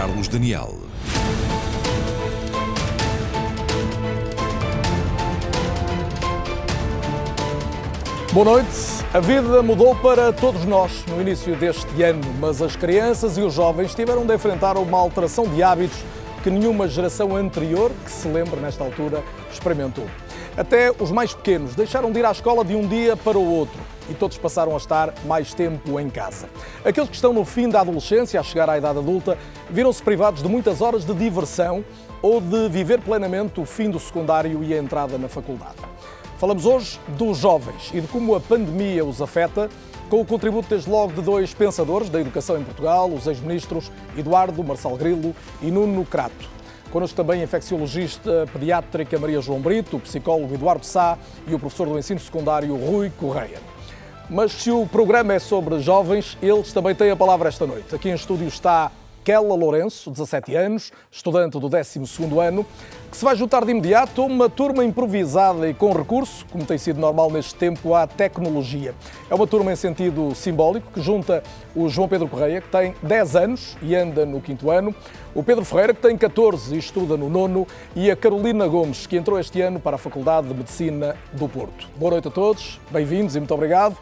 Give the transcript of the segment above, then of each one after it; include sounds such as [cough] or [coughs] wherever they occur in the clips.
Carlos Daniel. Boa noite. A vida mudou para todos nós no início deste ano, mas as crianças e os jovens tiveram de enfrentar uma alteração de hábitos que nenhuma geração anterior que se lembre nesta altura experimentou. Até os mais pequenos deixaram de ir à escola de um dia para o outro e todos passaram a estar mais tempo em casa. Aqueles que estão no fim da adolescência, a chegar à idade adulta, viram-se privados de muitas horas de diversão ou de viver plenamente o fim do secundário e a entrada na faculdade. Falamos hoje dos jovens e de como a pandemia os afeta, com o contributo desde logo de dois pensadores da educação em Portugal, os ex-ministros Eduardo Marçal Grilo e Nuno Crato. Connosco também a infecciologista pediátrica Maria João Brito, o psicólogo Eduardo Sá e o professor do ensino secundário Rui Correia. Mas se o programa é sobre jovens, eles também têm a palavra esta noite. Aqui em estúdio está Kela Lourenço, 17 anos, estudante do 12º ano, que se vai juntar de imediato a uma turma improvisada e com recurso, como tem sido normal neste tempo, à tecnologia. É uma turma em sentido simbólico que junta o João Pedro Correia, que tem 10 anos e anda no 5 ano, o Pedro Ferreira, que tem 14 e estuda no nono, e a Carolina Gomes, que entrou este ano para a Faculdade de Medicina do Porto. Boa noite a todos, bem-vindos e muito obrigado.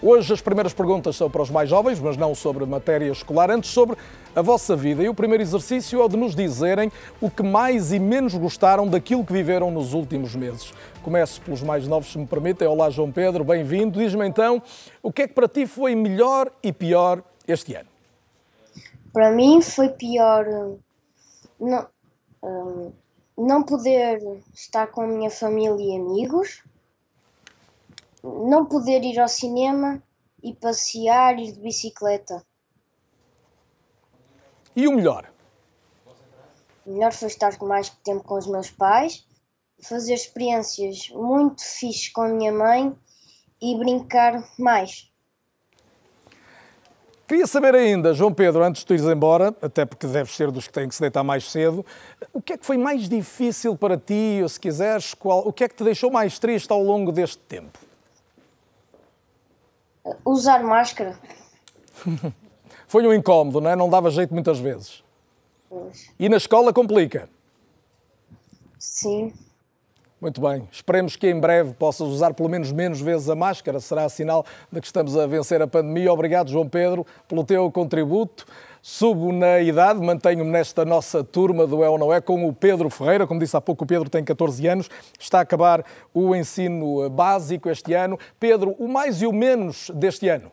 Hoje as primeiras perguntas são para os mais jovens, mas não sobre matéria escolar, antes sobre a vossa vida. E o primeiro exercício é de nos dizerem o que mais e menos gostaram daquilo que viveram nos últimos meses. Começo pelos mais novos, se me permitem. Olá, João Pedro, bem-vindo. Diz-me então, o que é que para ti foi melhor e pior este ano? Para mim foi pior não, hum, não poder estar com a minha família e amigos não poder ir ao cinema e passear, ir de bicicleta. E o melhor? O melhor foi estar mais tempo com os meus pais, fazer experiências muito fixes com a minha mãe e brincar mais. Queria saber ainda, João Pedro, antes de tu ires embora, até porque deves ser dos que têm que se deitar mais cedo, o que é que foi mais difícil para ti, ou se quiseres, qual, o que é que te deixou mais triste ao longo deste tempo? Usar máscara. [laughs] Foi um incómodo, não é? Não dava jeito muitas vezes. Pois. E na escola complica. Sim. Muito bem. Esperemos que em breve possas usar pelo menos menos vezes a máscara. Será sinal de que estamos a vencer a pandemia. Obrigado, João Pedro, pelo teu contributo. Subo na idade, mantenho-me nesta nossa turma do É ou Não É com o Pedro Ferreira. Como disse há pouco, o Pedro tem 14 anos, está a acabar o ensino básico este ano. Pedro, o mais e o menos deste ano?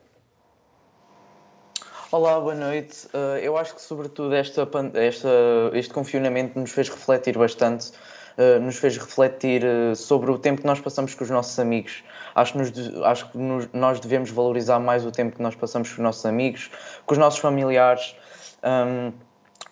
Olá, boa noite. Uh, eu acho que, sobretudo, esta, esta, este confinamento nos fez refletir bastante, uh, nos fez refletir sobre o tempo que nós passamos com os nossos amigos. Acho que, nos, acho que nos, nós devemos valorizar mais o tempo que nós passamos com os nossos amigos, com os nossos familiares. Um,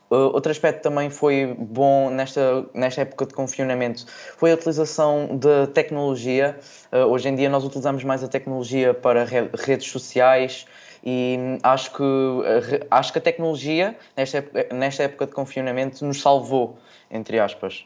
outro aspecto também foi bom nesta, nesta época de confinamento foi a utilização da tecnologia. Uh, hoje em dia nós utilizamos mais a tecnologia para redes sociais e acho que, acho que a tecnologia nesta época, nesta época de confinamento nos salvou, entre aspas.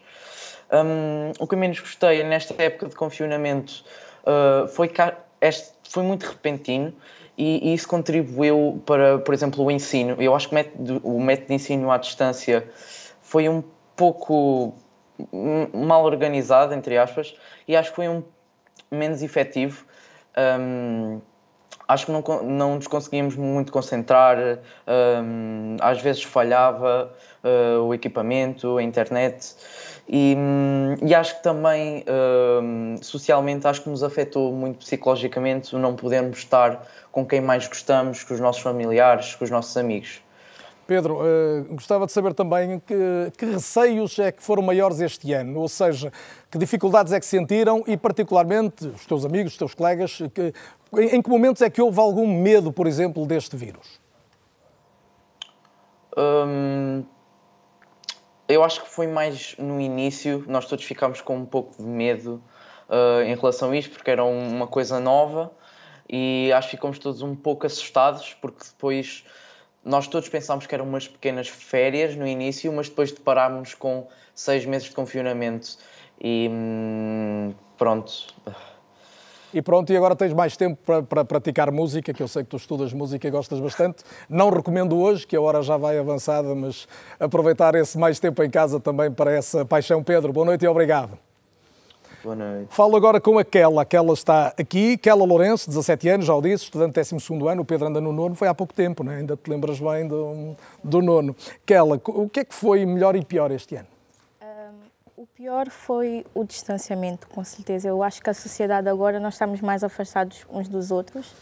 Um, o que eu menos gostei nesta época de confinamento uh, foi que este foi muito repentino e, isso contribuiu para, por exemplo, o ensino. Eu acho que o método, o método de ensino à distância foi um pouco mal organizado, entre aspas, e acho que foi um menos efetivo. Um, acho que não, não nos conseguíamos muito concentrar, um, às vezes falhava uh, o equipamento, a internet. E, e acho que também uh, socialmente acho que nos afetou muito psicologicamente o não podermos estar com quem mais gostamos, com os nossos familiares, com os nossos amigos. Pedro, uh, gostava de saber também que, que, receios é que foram maiores este ano, ou seja, que dificuldades é que sentiram e, particularmente, os teus amigos, os teus colegas, que, em, em que momentos é que houve algum medo, por exemplo, deste vírus? Hum, eu acho que foi mais no início, nós todos ficámos com um pouco de medo uh, em relação a isto, porque era uma coisa nova e acho que ficamos todos um pouco assustados, porque depois nós todos pensámos que eram umas pequenas férias no início, mas depois deparámos com seis meses de confinamento e hum, pronto. E pronto, e agora tens mais tempo para, para praticar música, que eu sei que tu estudas música e gostas bastante. Não recomendo hoje, que a hora já vai avançada, mas aproveitar esse mais tempo em casa também para essa paixão. Pedro, boa noite e obrigado. Boa noite. Falo agora com aquela, aquela está aqui, Kela Lourenço, 17 anos, já o disse, estudante de 12 ano, o Pedro anda no nono, foi há pouco tempo, né? ainda te lembras bem do, do nono. Kela, o que é que foi melhor e pior este ano? O pior foi o distanciamento, com certeza. Eu acho que a sociedade agora nós estamos mais afastados uns dos outros.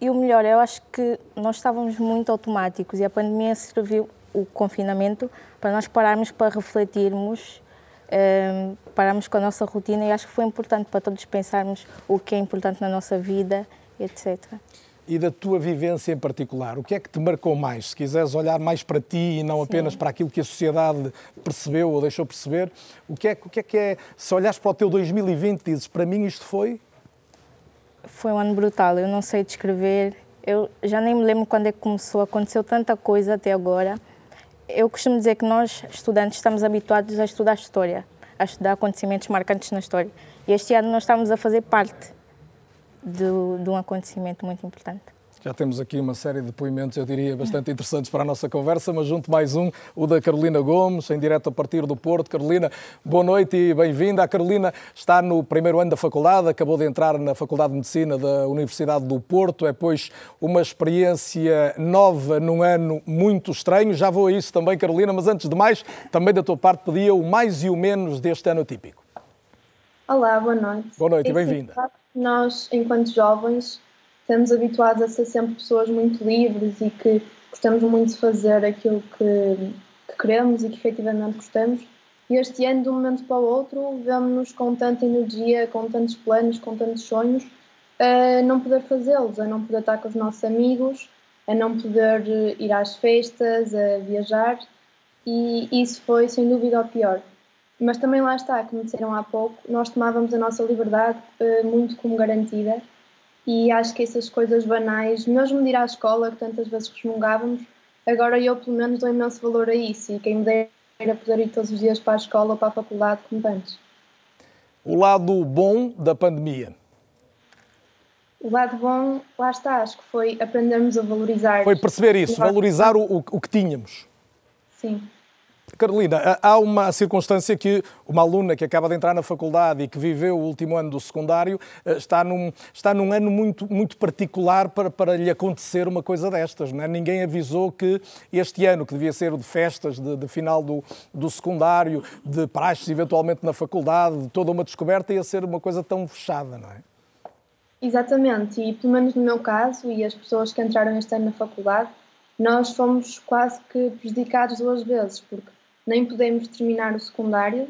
E o melhor, eu acho que nós estávamos muito automáticos e a pandemia serviu o confinamento para nós pararmos para refletirmos um, pararmos com a nossa rotina e acho que foi importante para todos pensarmos o que é importante na nossa vida, etc. E da tua vivência em particular, o que é que te marcou mais? Se quiseres olhar mais para ti e não apenas Sim. para aquilo que a sociedade percebeu ou deixou perceber, o que, é, o que é que é, se olhares para o teu 2020, dizes, para mim isto foi? Foi um ano brutal, eu não sei descrever, eu já nem me lembro quando é que começou, aconteceu tanta coisa até agora eu costumo dizer que nós, estudantes, estamos habituados a estudar história, a estudar acontecimentos marcantes na história. E este ano nós estamos a fazer parte de, de um acontecimento muito importante. Já temos aqui uma série de depoimentos, eu diria, bastante interessantes para a nossa conversa, mas junto mais um, o da Carolina Gomes, em direto a partir do Porto. Carolina, boa noite e bem-vinda. A Carolina está no primeiro ano da faculdade, acabou de entrar na Faculdade de Medicina da Universidade do Porto. É, pois, uma experiência nova num ano muito estranho. Já vou a isso também, Carolina, mas antes de mais, também da tua parte, pedia o mais e o menos deste ano típico. Olá, boa noite. Boa noite e bem-vinda. Nós, enquanto jovens, estamos habituados a ser sempre pessoas muito livres e que gostamos muito de fazer aquilo que, que queremos e que efetivamente gostamos. E este ano, de um momento para o outro, vemos-nos com tanta energia, com tantos planos, com tantos sonhos, a não poder fazê-los, a não poder estar com os nossos amigos, a não poder ir às festas, a viajar. E isso foi, sem dúvida, o pior. Mas também lá está, como disseram há pouco, nós tomávamos a nossa liberdade uh, muito como garantida e acho que essas coisas banais, mesmo de ir à escola, que tantas vezes resmungávamos, agora eu pelo menos dou imenso valor a isso e quem me dera poder ir todos os dias para a escola ou para a faculdade como antes. O lado bom da pandemia? O lado bom, lá está, acho que foi aprendermos a valorizar. Foi perceber isso, valorizar o, o, que tínhamos. Sim. Carolina, há uma circunstância que uma aluna que acaba de entrar na faculdade e que viveu o último ano do secundário eh, está num, está num ano muito, muito particular para, para lhe acontecer uma coisa destas. Não é? Ninguém avisou que este ano, que devia ser o de festas, de, de final do, do secundário, de praxes eventualmente na faculdade, de toda uma descoberta, ia ser uma coisa tão fechada, não é? Exatamente, e pelo menos no meu caso e as pessoas que entraram este ano na faculdade, nós fomos quase que prejudicados duas vezes, porque nem podemos terminar o secundário,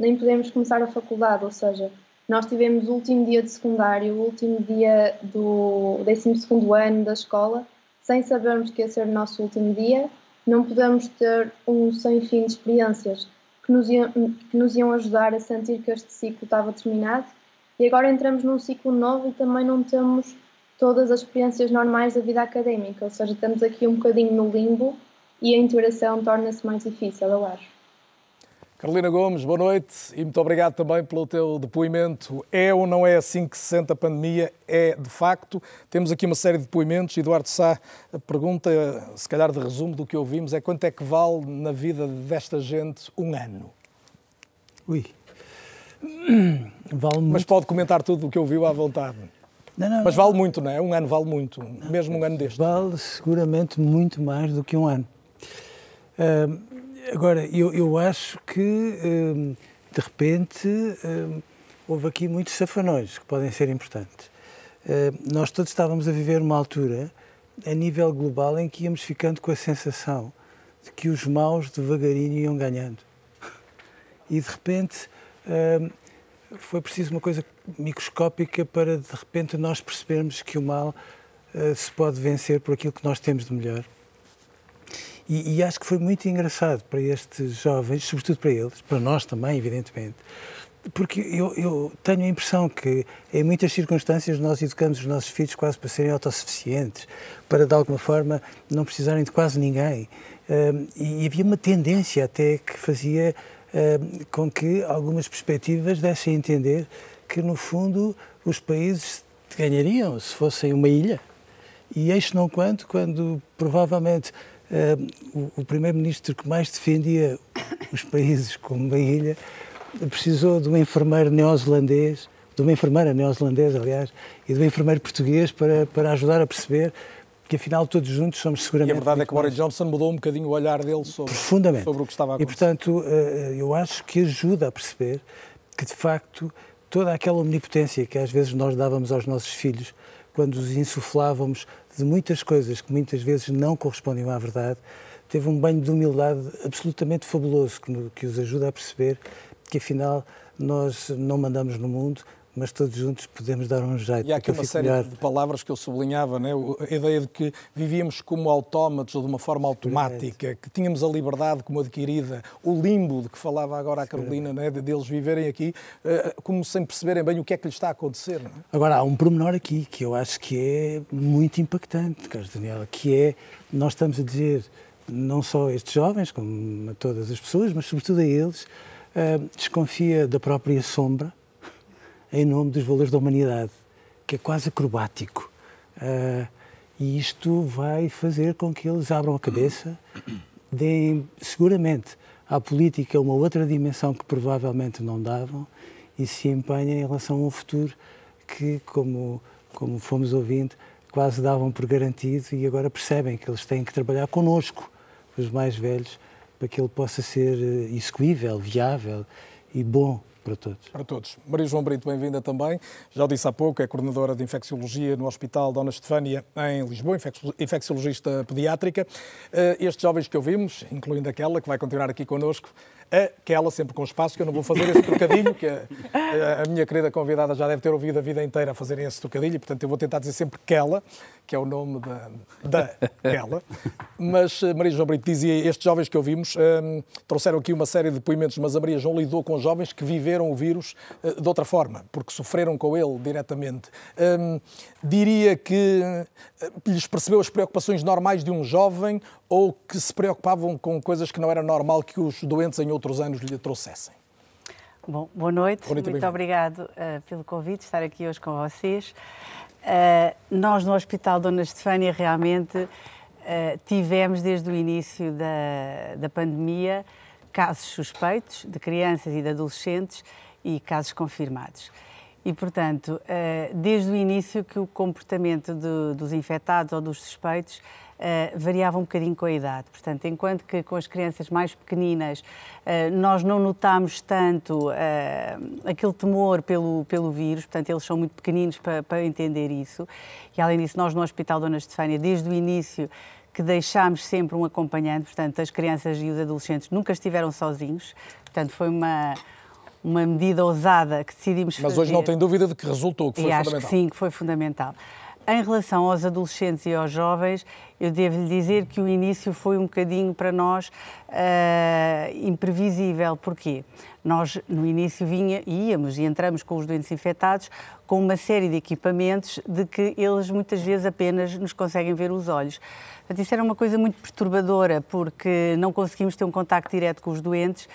nem podemos começar a faculdade, ou seja, nós tivemos o último dia de secundário, o último dia do 12 ano da escola, sem sabermos que ia ser o nosso último dia, não podemos ter um sem fim de experiências que nos, iam, que nos iam ajudar a sentir que este ciclo estava terminado. E agora entramos num ciclo novo e também não temos todas as experiências normais da vida académica, ou seja, estamos aqui um bocadinho no limbo e a integração torna-se mais difícil, eu acho. Carolina Gomes, boa noite e muito obrigado também pelo teu depoimento. É ou não é assim que se sente a pandemia? É de facto. Temos aqui uma série de depoimentos. Eduardo Sá pergunta, se calhar de resumo do que ouvimos, é quanto é que vale na vida desta gente um ano? Ui. Vale muito. Mas pode comentar tudo o que ouviu à vontade. Não, não, Mas vale muito, não é? Um ano vale muito, não, mesmo um ano deste. Vale seguramente muito mais do que um ano. Agora, eu, eu acho que, de repente, houve aqui muitos safanões que podem ser importantes. nós todos estávamos a viver uma altura, a nível global, em que íamos ficando com a sensação de que os maus devagarinho iam ganhando. E, de repente, foi preciso uma coisa microscópica para, de repente, nós percebermos que o mal se pode vencer por aquilo que nós temos de melhor. E, e, acho que foi muito engraçado para estes jovens, sobretudo para eles, para nós também, evidentemente, porque eu, eu, tenho a impressão que em muitas circunstâncias nós educamos os nossos filhos quase para serem autossuficientes, para de alguma forma não precisarem de quase ninguém. e havia uma tendência até que fazia com que algumas perspectivas dessem a entender que, no fundo, os países ganhariam se fossem uma ilha. E eis não quanto, quando provavelmente uh, o, o primeiro-ministro que mais defendia os [laughs] países como uma ilha precisou de um enfermeiro neozelandês, de uma enfermeira neozelandesa, aliás, e de um enfermeiro português para, para ajudar a perceber que afinal todos juntos somos seguramente. E a verdade é que Boris Johnson mudou um bocadinho o olhar dele sobre, Profundamente. sobre o que estava a acontecer. E portanto, eh, eu acho que ajuda a perceber que de facto toda aquela omnipotência que às vezes nós dávamos aos nossos filhos quando os insuflávamos de muitas coisas que muitas vezes não correspondiam à verdade, teve um banho de humildade absolutamente fabuloso que, que os ajuda a perceber que afinal nós não mandamos no mundo, mas todos juntos podemos dar um jeito. E há aqui uma série melhor. de palavras que eu sublinhava, né? a ideia de que vivíamos como autómatos ou de uma forma automática, que tínhamos a liberdade como adquirida, o limbo de que falava agora a Carolina, né? de deles viverem aqui eh, como sem perceberem bem o que é que lhes está a acontecer. Não é? Agora, há um pormenor aqui que eu acho que é muito impactante, Carlos Daniela, que é, nós estamos a dizer, não só a estes jovens, como a todas as pessoas, mas sobretudo a eles, uh, desconfia da própria sombra, em nome dos valores da humanidade, que é quase acrobático. Uh, e isto vai fazer com que eles abram a cabeça, deem seguramente à política uma outra dimensão que provavelmente não davam e se empenhem em relação a um futuro que, como, como fomos ouvindo, quase davam por garantido e agora percebem que eles têm que trabalhar connosco, os mais velhos, para que ele possa ser eh, execuível, viável e bom para todos. Para todos. Maria João Brito, bem-vinda também. Já disse há pouco, é coordenadora de infecciologia no Hospital Dona Estefânia, em Lisboa, infecciologista pediátrica. Eh, estes jovens que ouvimos, incluindo aquela que vai continuar aqui connosco, aquela sempre com espaço, que eu não vou fazer esse trocadilho, que a, a, minha querida convidada já deve ter ouvido a vida inteira a fazerem esse trocadilho, portanto eu vou tentar dizer sempre Kela, que é o nome da, da Kela. Mas eh, Maria João Brito dizia, estes jovens que ouvimos um, trouxeram aqui uma série de depoimentos, mas a Maria João lidou com jovens que viveram o vírus uh, de outra forma, porque sofreram com ele diretamente. Um, diria que uh, lhes percebeu as preocupações normais de um jovem ou que se preocupavam com coisas que não era normal que os doentes em outros anos lhe trouxessem? Bom, boa noite, boa noite muito obrigado uh, pelo convite, estar aqui hoje com vocês. Uh, nós no Hospital Dona Estefânia realmente uh, tivemos desde o início da, da pandemia casos suspeitos de crianças e de adolescentes e casos confirmados. E, portanto, desde o início que o comportamento de, dos infectados ou dos suspeitos uh, variava um bocadinho com a idade. Portanto, enquanto que com as crianças mais pequeninas uh, nós não notámos tanto uh, aquele temor pelo, pelo vírus, portanto, eles são muito pequeninos para, para entender isso. E, além disso, nós no Hospital Dona Estefânia, desde o início, que deixámos sempre um acompanhante, portanto, as crianças e os adolescentes nunca estiveram sozinhos, portanto, foi uma uma medida ousada que decidimos Mas fazer. Mas hoje não tem dúvida de que resultou, que foi e fundamental. Acho que sim, que foi fundamental. Em relação aos adolescentes e aos jovens, eu devo-lhe dizer que o início foi um bocadinho para nós uh, imprevisível. Porquê? Nós, no início, vinha, íamos e entramos com os doentes infectados com uma série de equipamentos de que eles muitas vezes apenas nos conseguem ver os olhos. Portanto, isso era uma coisa muito perturbadora, porque não conseguimos ter um contacto direto com os doentes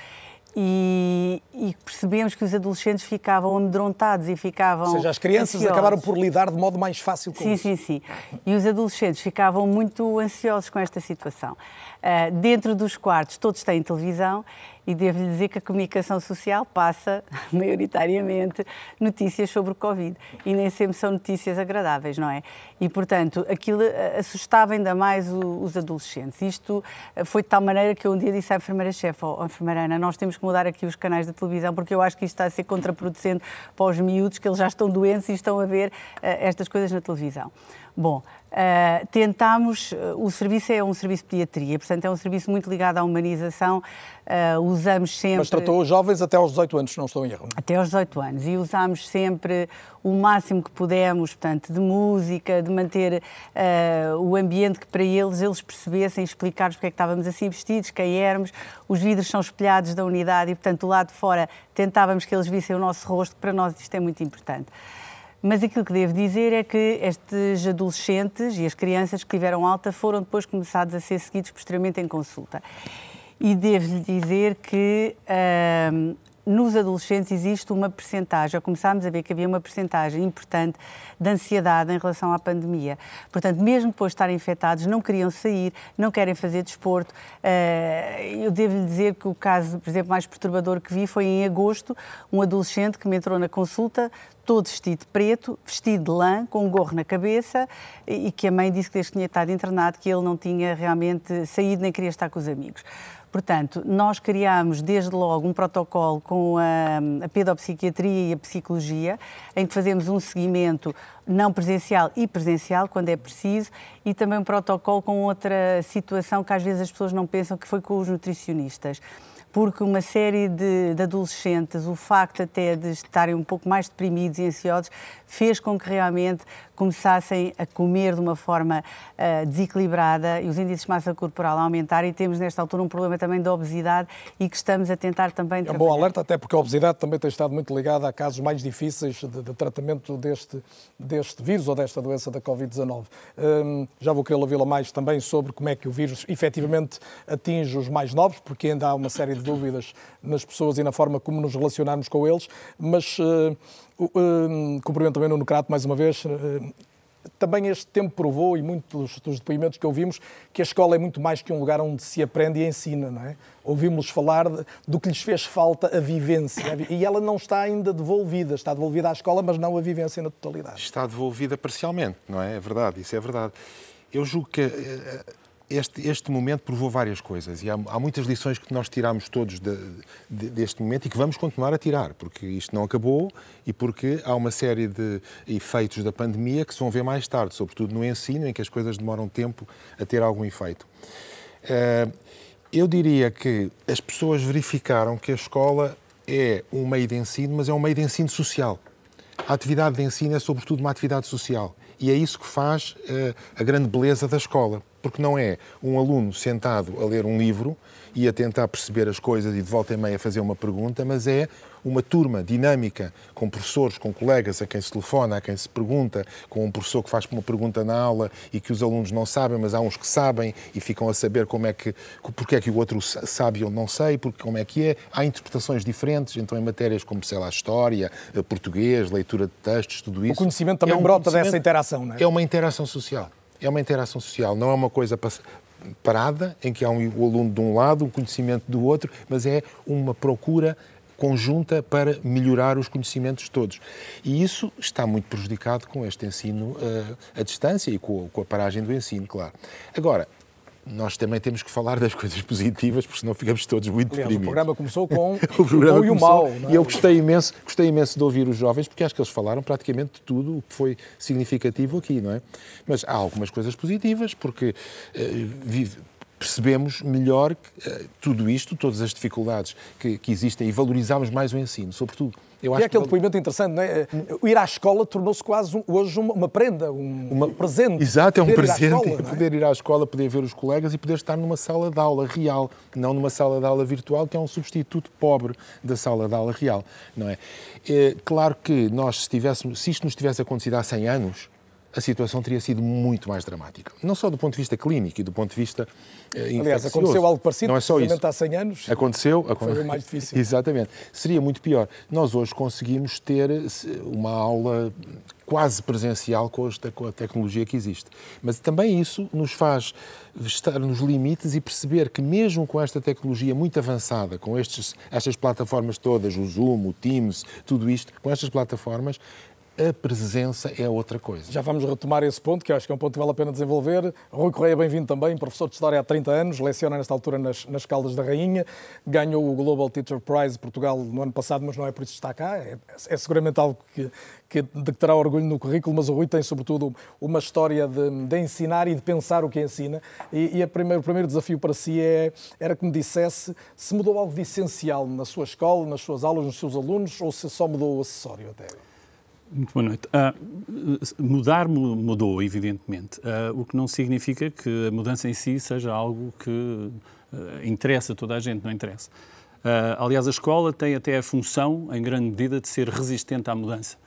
e, e, percebemos que os adolescentes ficavam amedrontados e ficavam. Ou seja, as crianças ansiosos. acabaram por lidar de modo mais fácil com sim, isso. Sim, sim, sim. E os adolescentes ficavam muito ansiosos com esta situação. Uh, dentro dos quartos, todos têm televisão e devo-lhe dizer que a comunicação social passa, [laughs] maioritariamente, notícias sobre o Covid. E nem sempre são notícias agradáveis, não é? E, portanto, aquilo eh, assustava ainda mais os adolescentes. Isto eh, foi de tal maneira que eu um dia disse à enfermeira-chefe, oh, enfermeira Ana, nós temos que mudar aqui os canais da televisão, porque eu acho que isto está a ser contraproducente para os miúdos, que eles já estão doentes e estão a ver uh, estas coisas na televisão. Bom, Uh, tentámos, uh, o serviço é um serviço de pediatria, portanto é um serviço muito ligado à humanização, uh, usamos sempre... Mas tratou os jovens até aos 18 anos, se não estou em erro. Não? Até aos 18 anos, e usámos sempre o máximo que pudemos, portanto, de música, de manter o ambiente que para eles, eles percebessem, explicar-nos porque é que estávamos assim vestidos, quem éramos, os vidros são espelhados da unidade e, portanto, do lado de fora tentávamos que eles vissem o nosso rosto, que para nós isto é muito importante. Mas aquilo que devo dizer é que estes adolescentes e as crianças que tiveram alta foram depois começados a ser seguidos posteriormente em consulta. E devo-lhe dizer que hum, nos adolescentes existe uma percentagem, começámos a ver que havia uma percentagem importante de ansiedade em relação à pandemia. Portanto, mesmo depois de estarem infectados, não queriam sair, não querem fazer desporto. Eh, eu devo-lhe dizer que o caso, por exemplo, mais perturbador que vi foi em agosto, um adolescente que me entrou na consulta todo vestido de preto, vestido de lã, com um gorro na cabeça, e que a mãe disse que desde que tinha estado internado que ele não tinha realmente saído nem queria estar com os amigos. Portanto, nós criámos desde logo um protocolo com a, a pedopsiquiatria e a psicologia, em que fazemos um seguimento não presencial e presencial, quando é preciso, e também um protocolo com outra situação que às vezes as pessoas não pensam, que foi com os nutricionistas porque uma série de, de, adolescentes, o facto até de estarem um pouco mais deprimidos e ansiosos, fez com que realmente começassem a comer de uma forma uh, desequilibrada e os índices de massa corporal a aumentar e temos nesta altura um problema também da obesidade e que estamos a tentar também É um bom alerta, até porque a obesidade também tem estado muito ligada a casos mais difíceis de, de tratamento deste, deste vírus ou desta doença da Covid-19. Um, já vou querer ouvi-la mais também sobre como é que o vírus efetivamente atinge os mais novos, porque ainda há uma série de dúvidas nas pessoas e na forma como nos relacionarmos com eles, mas uh, uh, cumprimento também no Nucrato mais uma vez. Uh, também este tempo provou, e muitos dos depoimentos que ouvimos, que a escola é muito mais que um lugar onde se aprende e ensina, não é? Ouvimos falar de, do que lhes fez falta a vivência, e ela não está ainda devolvida, está devolvida à escola, mas não a vivência na totalidade. Está devolvida parcialmente, não é? É verdade, isso é verdade. Eu julgo que este, este momento provou várias coisas e há, há muitas lições que nós tiramos todos de, de, deste momento e que vamos continuar a tirar, porque isto não acabou e porque há uma série de efeitos da pandemia que se vão ver mais tarde, sobretudo no ensino, em que as coisas demoram tempo a ter algum efeito. Uh, eu diria que as pessoas verificaram que a escola é um meio de ensino, mas é um meio de ensino social. A atividade de ensino é, sobretudo, uma atividade social. E é isso que faz uh, a grande beleza da escola porque não é um aluno sentado a ler um livro e a tentar perceber as coisas e de volta e meia fazer uma pergunta, mas é uma turma dinâmica, com professores, com colegas a quem se telefona, a quem se pergunta, com um professor que faz uma pergunta na aula e que os alunos não sabem, mas há uns que sabem e ficam a saber como é que, porque é que o outro sabe e eu não sei, porque como é que é. Há interpretações diferentes, então em matérias como, sei lá, história, eh, português, leitura de textos, tudo isso. O conhecimento também é um brota dessa interação, não é? É uma interação social é uma interação social, não é uma coisa parada, em que há um aluno de um lado, um conhecimento do outro, mas é uma procura conjunta para melhorar os conhecimentos todos. E isso está muito prejudicado com este ensino uh, à distância e com, com a paragem do ensino, claro. Agora, nós também temos que falar das coisas positivas, porque senão ficamos todos muito Aliás, deprimidos. O programa começou com [laughs] o, programa o e o mal. É? E eu gostei imenso, gostei imenso de ouvir os jovens, porque acho que eles falaram praticamente de tudo o que foi significativo aqui, não é? Mas há algumas coisas positivas, porque uh, vive, percebemos melhor que, uh, tudo isto, todas as dificuldades que, que existem e valorizamos mais o ensino, sobretudo. Eu e é aquele que... depoimento interessante, não é? O ir à escola tornou-se quase hoje uma, uma prenda, um, uma... presente. Exato, é um presente. Escola, é? Poder ir à escola, poder ver os colegas e poder estar numa sala de aula real, não numa sala de aula virtual, que é um substituto pobre da sala de aula real, não é? é claro que nós, se, tivéssemos, se isto nos tivesse acontecido há 100 anos, a situação teria sido muito mais dramática. Não só do ponto de vista clínico e do ponto de vista uh, Aliás, aconteceu algo parecido, não é só isso. há 100 anos. Aconteceu. Foi mais difícil. [laughs] Exatamente. Seria muito pior. Nós hoje conseguimos ter uma aula quase presencial com a tecnologia que existe. Mas também isso nos faz estar nos limites e perceber que mesmo com esta tecnologia muito avançada, com estes, estas plataformas todas, o Zoom, o Teams, tudo isto, com estas plataformas, a presença é outra coisa. Já vamos retomar esse ponto, que acho que é um ponto que vale a pena desenvolver. Rui Correia, bem-vindo também, professor de História há 30 anos, leciona nesta altura nas, nas Caldas da Rainha, ganhou o Global Teacher Prize Portugal no ano passado, mas não é por isso que está cá, é, é seguramente algo que, que, de que terá orgulho no currículo, mas o Rui tem sobretudo uma história de, de ensinar e de pensar o que ensina, e, e o primeiro desafio para si é, era que me dissesse se mudou algo de essencial na sua escola, nas suas aulas, nos seus alunos, ou se só mudou o acessório até muito boa noite. Uh, mudar mudou, evidentemente, uh, o que não significa que a mudança em si seja algo que uh, interessa a toda a gente, não interessa. aliás, a escola tem até a função, em grande medida, de ser resistente à mudança.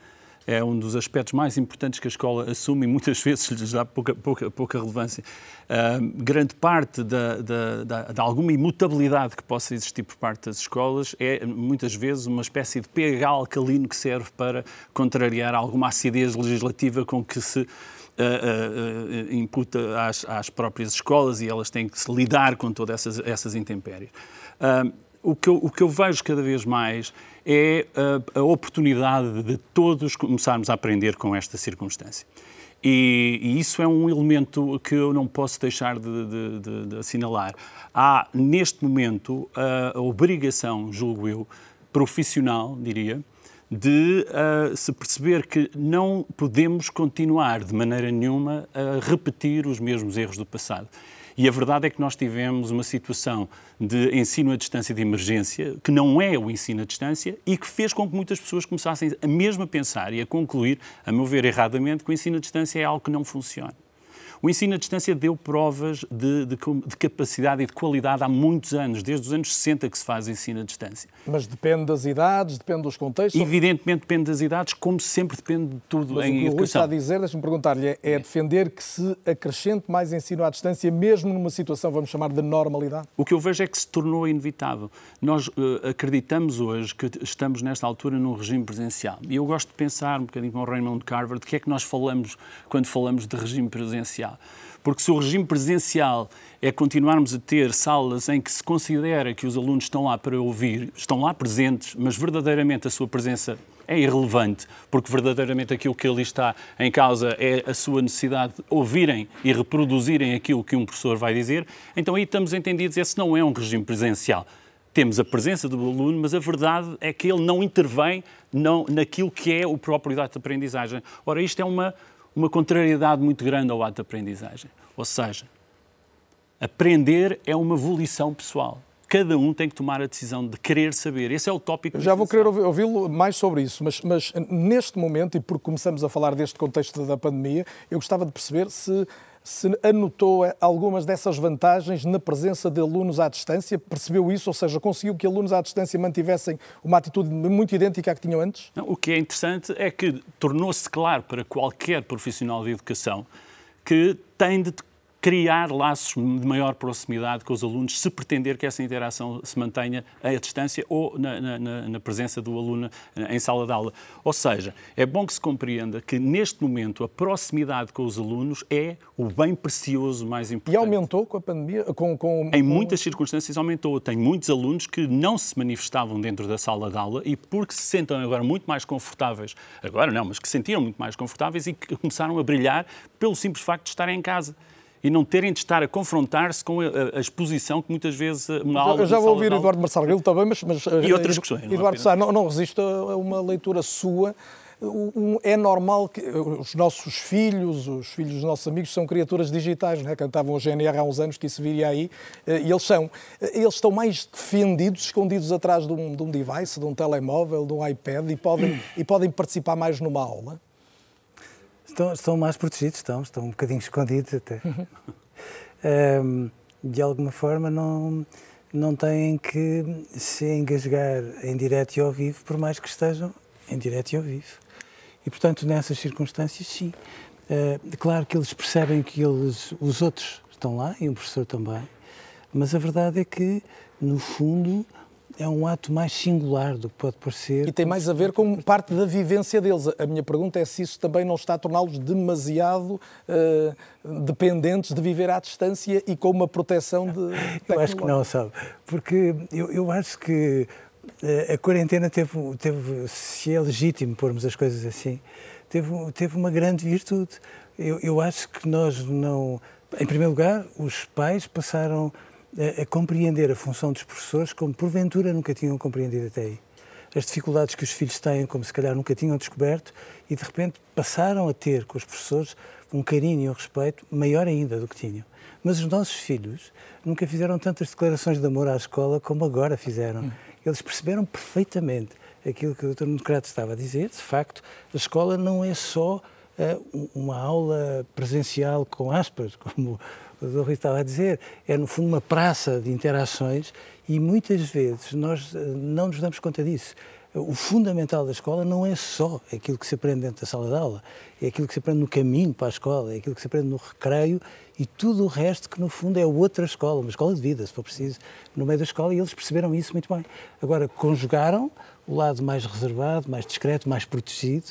É um dos aspectos mais importantes que a escola assume e muitas [laughs] vezes lhes dá pouca, pouca, pouca relevância. Uh, grande parte da, da, da, de alguma imutabilidade que possa existir por parte das escolas é, muitas vezes, uma espécie de pH alcalino que serve para contrariar alguma acidez legislativa com que se uh, uh, imputa às, às, próprias escolas e elas têm que se lidar com todas essas, essas intempéries. o, que eu, o que eu vejo cada vez mais é a, a oportunidade de todos começarmos a aprender com esta circunstância. E, e, isso é um elemento que eu não posso deixar de, de, de, de assinalar. Há, neste momento, a, a, obrigação, julgo eu, profissional, diria, de uh, se perceber que não podemos continuar de maneira nenhuma a repetir os mesmos erros do passado. E a verdade é que nós tivemos uma situação de ensino à distância de emergência, que não é o ensino à distância, e que fez com que muitas pessoas começassem a mesmo a pensar e a concluir, a meu ver erradamente, que o ensino à distância é algo que não funciona. O ensino à distância deu provas de, de, de, capacidade e de qualidade há muitos anos, desde os anos 60 que se faz ensino à distância. Mas depende das idades, depende dos contextos? Evidentemente depende das idades, como sempre depende de tudo Mas em o que o Rui está a dizer, deixe-me perguntar-lhe, é, é defender que se acrescente mais ensino à distância, mesmo numa situação, vamos chamar, de normalidade? O que eu vejo é que se tornou inevitável. Nós uh, acreditamos hoje que estamos, nesta altura, num regime presencial. E eu gosto de pensar, um bocadinho com o Raymond Carver, de que é que nós falamos quando falamos de regime presencial. Porque se o regime presencial é continuarmos a ter salas em que se considera que os alunos estão lá para ouvir, estão lá presentes, mas verdadeiramente a sua presença é irrelevante, porque verdadeiramente aquilo que ali está em causa é a sua necessidade de ouvirem e reproduzirem aquilo que um professor vai dizer, então aí estamos entendidos, esse não é um regime presencial. Temos a presença do aluno, mas a verdade é que ele não intervém não, naquilo que é o próprio ato de aprendizagem. Ora, isto é uma uma contrariedade muito grande ao ato de aprendizagem. Ou seja, aprender é uma volição pessoal. Cada um tem que tomar a decisão de querer saber. Esse é o tópico. Já vou querer ouvi-lo mais sobre isso, mas, mas neste momento, e porque começamos a falar deste contexto da pandemia, eu gostava de perceber se se anotou algumas dessas vantagens na presença de alunos à distância, percebeu isso, ou seja, conseguiu que alunos à distância mantivessem uma atitude muito idêntica à que tinham antes? Não, o que é interessante é que tornou-se claro para qualquer profissional de educação que tem de criar laços de maior proximidade com os alunos, se pretender que essa interação se mantenha à distância ou na, na, na, presença do aluno em sala de aula. Ou seja, é bom que se compreenda que neste momento a proximidade com os alunos é o bem precioso mais importante. E aumentou com a pandemia? Com, com, em muitas circunstâncias aumentou. Tem muitos alunos que não se manifestavam dentro da sala de aula e porque se sentem agora muito mais confortáveis, agora não, mas que se sentiam muito mais confortáveis e que começaram a brilhar pelo simples facto de estarem em casa e não terem de estar a confrontar-se com a, a, exposição que muitas vezes uma aula. Eu já vou ouvir Eduardo Marçal também, mas, mas. E outras questões. Eduardo Sá, não, não resisto a uma leitura sua. É normal que os nossos filhos, os filhos dos nossos amigos, são criaturas digitais, não é? cantavam o GNR há uns anos que isso viria aí, eh, e eles são. Eh, eles estão mais defendidos, escondidos atrás de um, de um device, de um telemóvel, de um iPad, e podem, e podem participar mais numa aula. Estão, estão mais protegidos, estão, estão um bocadinho [laughs] escondidos até. um, de alguma forma não, não têm que se engasgar em direto e ao vivo, por mais que estejam em direto e ao vivo. E, portanto, nessas circunstâncias, sim. Uh, claro que eles percebem que eles, os outros estão lá, e o professor também, mas a verdade é que, no fundo, é um ato mais singular do que pode parecer. E tem mais a ver com parte da vivência deles. A minha pergunta é se isso também não está a torná-los demasiado uh, dependentes de viver à distância e com uma proteção de. Eu acho que não, sabe? Porque eu, eu acho que uh, a quarentena teve, teve, se é legítimo pormos as coisas assim, teve, teve uma grande virtude. Eu, eu acho que nós não. Em primeiro lugar, os pais passaram a, a, compreender a função dos professores como porventura nunca tinham compreendido até aí. As dificuldades que os filhos têm, como se calhar nunca tinham descoberto, e de repente passaram a ter com os professores um carinho e um respeito maior ainda do que tinham. Mas os nossos filhos nunca fizeram tantas declarações de amor à escola como agora fizeram. Hum. Eles perceberam perfeitamente aquilo que o Dr. Democrata estava a dizer. De facto, a escola não é só uh, uma aula presencial com aspas, [laughs] como o Dr. Rui estava a dizer, é no fundo uma praça de interações e muitas vezes nós eh, não nos damos conta disso. o fundamental da escola não é só aquilo que se aprende dentro da sala de aula, é aquilo que se aprende no caminho para a escola, é aquilo que se aprende no recreio e tudo o resto que no fundo é outra escola, uma escola de vida, se for preciso, no meio da escola e eles perceberam isso muito bem. Agora, conjugaram o lado mais reservado, mais discreto, mais protegido,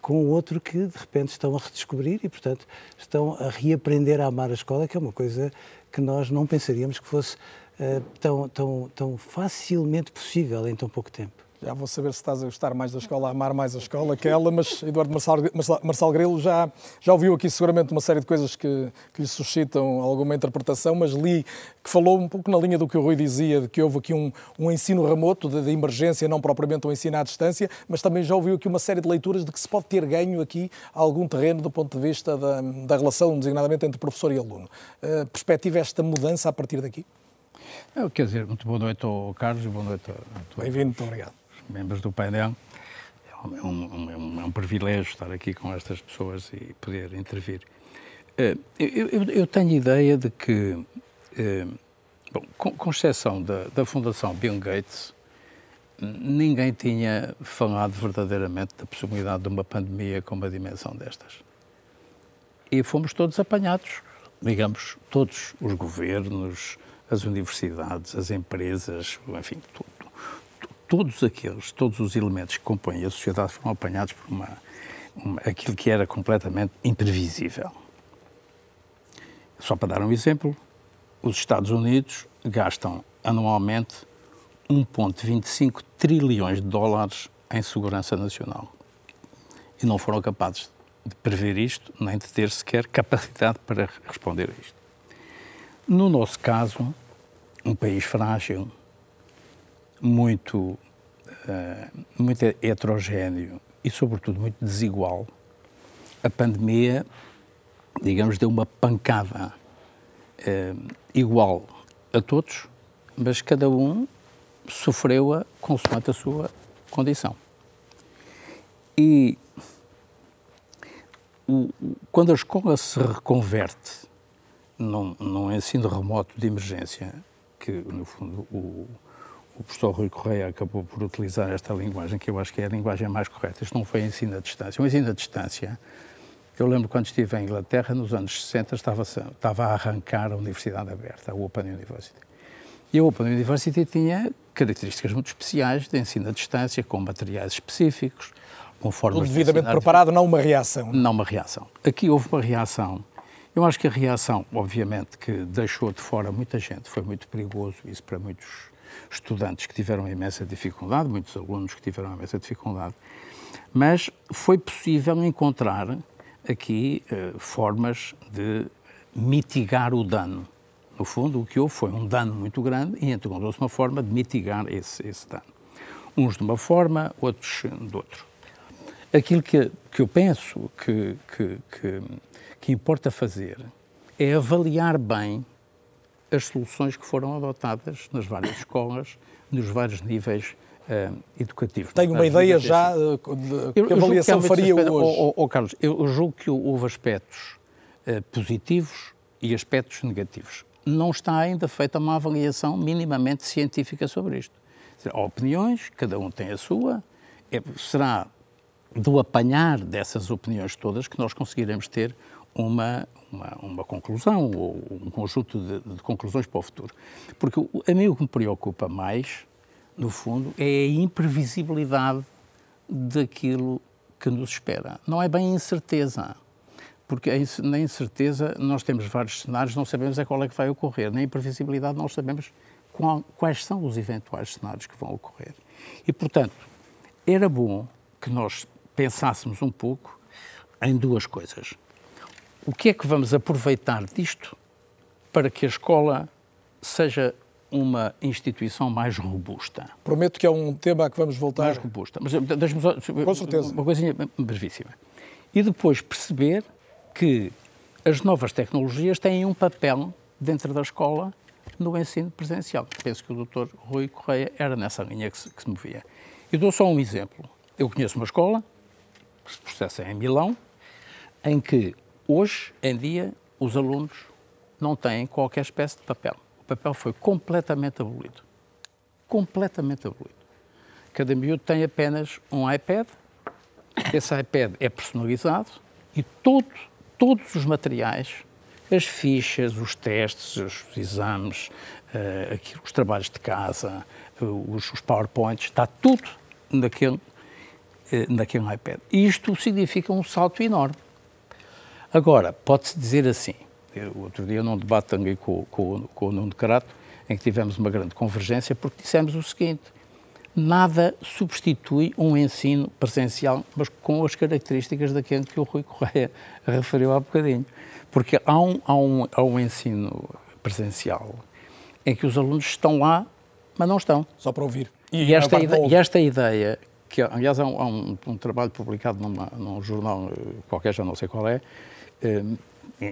com o outro que de repente estão a redescobrir e, portanto, estão a reaprender a amar a escola, que é uma coisa que nós não pensaríamos que fosse uh, tão, tão, tão facilmente possível em tão pouco tempo. Já vou saber se estás a gostar mais da escola, a amar mais a escola que ela, mas Eduardo Marçal, Marçal, Grilo já, já ouviu aqui seguramente uma série de coisas que, que lhe suscitam alguma interpretação, mas li que falou um pouco na linha do que o Rui dizia, de que houve aqui um, um ensino remoto, de, de, emergência, não propriamente um ensino à distância, mas também já ouviu aqui uma série de leituras de que se pode ter ganho aqui algum terreno do ponto de vista da, da relação, designadamente, entre professor e aluno. Uh, perspectiva esta mudança a partir daqui? Eu, quer dizer, muito boa noite ao Carlos e boa noite a... Bem-vindo, muito obrigado membros do painel. É um, é um, é um, privilégio estar aqui com estas pessoas e poder intervir. Eh, eu, eu, eu tenho ideia de que, eh, bom, com exceção da, da Fundação Bill Gates, ninguém tinha falado verdadeiramente da possibilidade de uma pandemia com uma dimensão destas. E fomos todos apanhados, digamos, todos os governos, as universidades, as empresas, enfim, todos aqueles, todos os elementos que compõem a sociedade foram apanhados por uma, uma, aquilo que era completamente imprevisível. Só para dar um exemplo, os Estados Unidos gastam anualmente 1,25 trilhões de dólares em segurança nacional. E não foram capazes de prever isto, nem de ter sequer capacidade para responder a isto. No nosso caso, um país frágil, muito, uh, muito heterogéneo e, sobretudo, muito desigual, a pandemia, digamos, deu uma pancada uh, igual a todos, mas cada um sofreu-a consoante a sua condição. E o, quando a escola se reconverte num, num ensino remoto de emergência, que no fundo o, o professor Rui Correia acabou por utilizar esta linguagem, que eu acho que é a linguagem mais correta. Isto não foi ensino à distância. O ensino à distância, eu lembro quando estive em Inglaterra, nos anos 60, estava, estava a arrancar a Universidade Aberta, a Open University. E a Open University tinha características muito especiais de ensino à distância, com materiais específicos, com formas Tudo devidamente de preparado, não uma reação. Não uma reação. Aqui houve uma reação. Eu acho que a reação, obviamente, que deixou de fora muita gente, foi muito perigoso, isso para muitos estudantes que tiveram imensa dificuldade, muitos alunos que tiveram imensa dificuldade, mas foi possível encontrar aqui eh, formas de mitigar o dano. No fundo, o que houve foi um dano muito grande e encontrou-se uma forma de mitigar esse, esse dano. Uns de uma forma, outros de outro. Aquilo que, que eu penso que, que, que, que importa fazer é avaliar bem as soluções que foram adotadas nas várias escolas, nos vários níveis uh, educativos. Tenho uma ideia já de, de eu, que avaliação que faria hoje? Oh, oh, Carlos, eu julgo que houve aspectos uh, positivos e aspectos negativos. Não está ainda feita uma avaliação minimamente científica sobre isto. Há opiniões, cada um tem a sua. É, será do apanhar dessas opiniões todas que nós conseguiremos ter uma, uma, uma conclusão ou um conjunto de, de, conclusões para o futuro. Porque a mim o que me preocupa mais, no fundo, é a imprevisibilidade daquilo que nos espera. Não é bem incerteza, porque na incerteza nós temos vários cenários, não sabemos a qual é que vai ocorrer. Na imprevisibilidade nós sabemos qual, quais são os eventuais cenários que vão ocorrer. E, portanto, era bom que nós pensássemos um pouco em duas coisas o que é que vamos aproveitar disto para que a escola seja uma instituição mais robusta? Prometo que é um tema a que vamos voltar. Mais robusta. Mas deixe-me só. Com certeza. Uma coisinha brevíssima. E depois perceber que as novas tecnologias têm um papel dentro da escola no ensino presencial. Penso que o Dr. Rui Correia era nessa linha que se, que se movia. Eu dou só um exemplo. Eu conheço uma escola, se processa em Milão, em que Hoje em dia, os alunos não têm qualquer espécie de papel. O papel foi completamente abolido. Completamente abolido. cada miúdo tem apenas um iPad, esse iPad é personalizado e todo, todos os materiais, as fichas, os testes, os exames, uh, aqui, os trabalhos de casa, uh, os, os PowerPoints, está tudo naquele, uh, naquele iPad. E isto significa um salto enorme. Agora, pode-se dizer assim, eu, outro dia num debate também com, com, com o Nuno Carato, em que tivemos uma grande convergência, porque dissemos o seguinte, nada substitui um ensino presencial, mas com as características daquele que o Rui Correia [laughs] referiu há bocadinho. Porque há um, há um, há um ensino presencial em que os alunos estão lá, mas não estão. Só para ouvir. E, e esta, e esta ideia, que aliás há um, há um, um trabalho publicado numa, num jornal eh, qualquer, já não sei qual é, eh,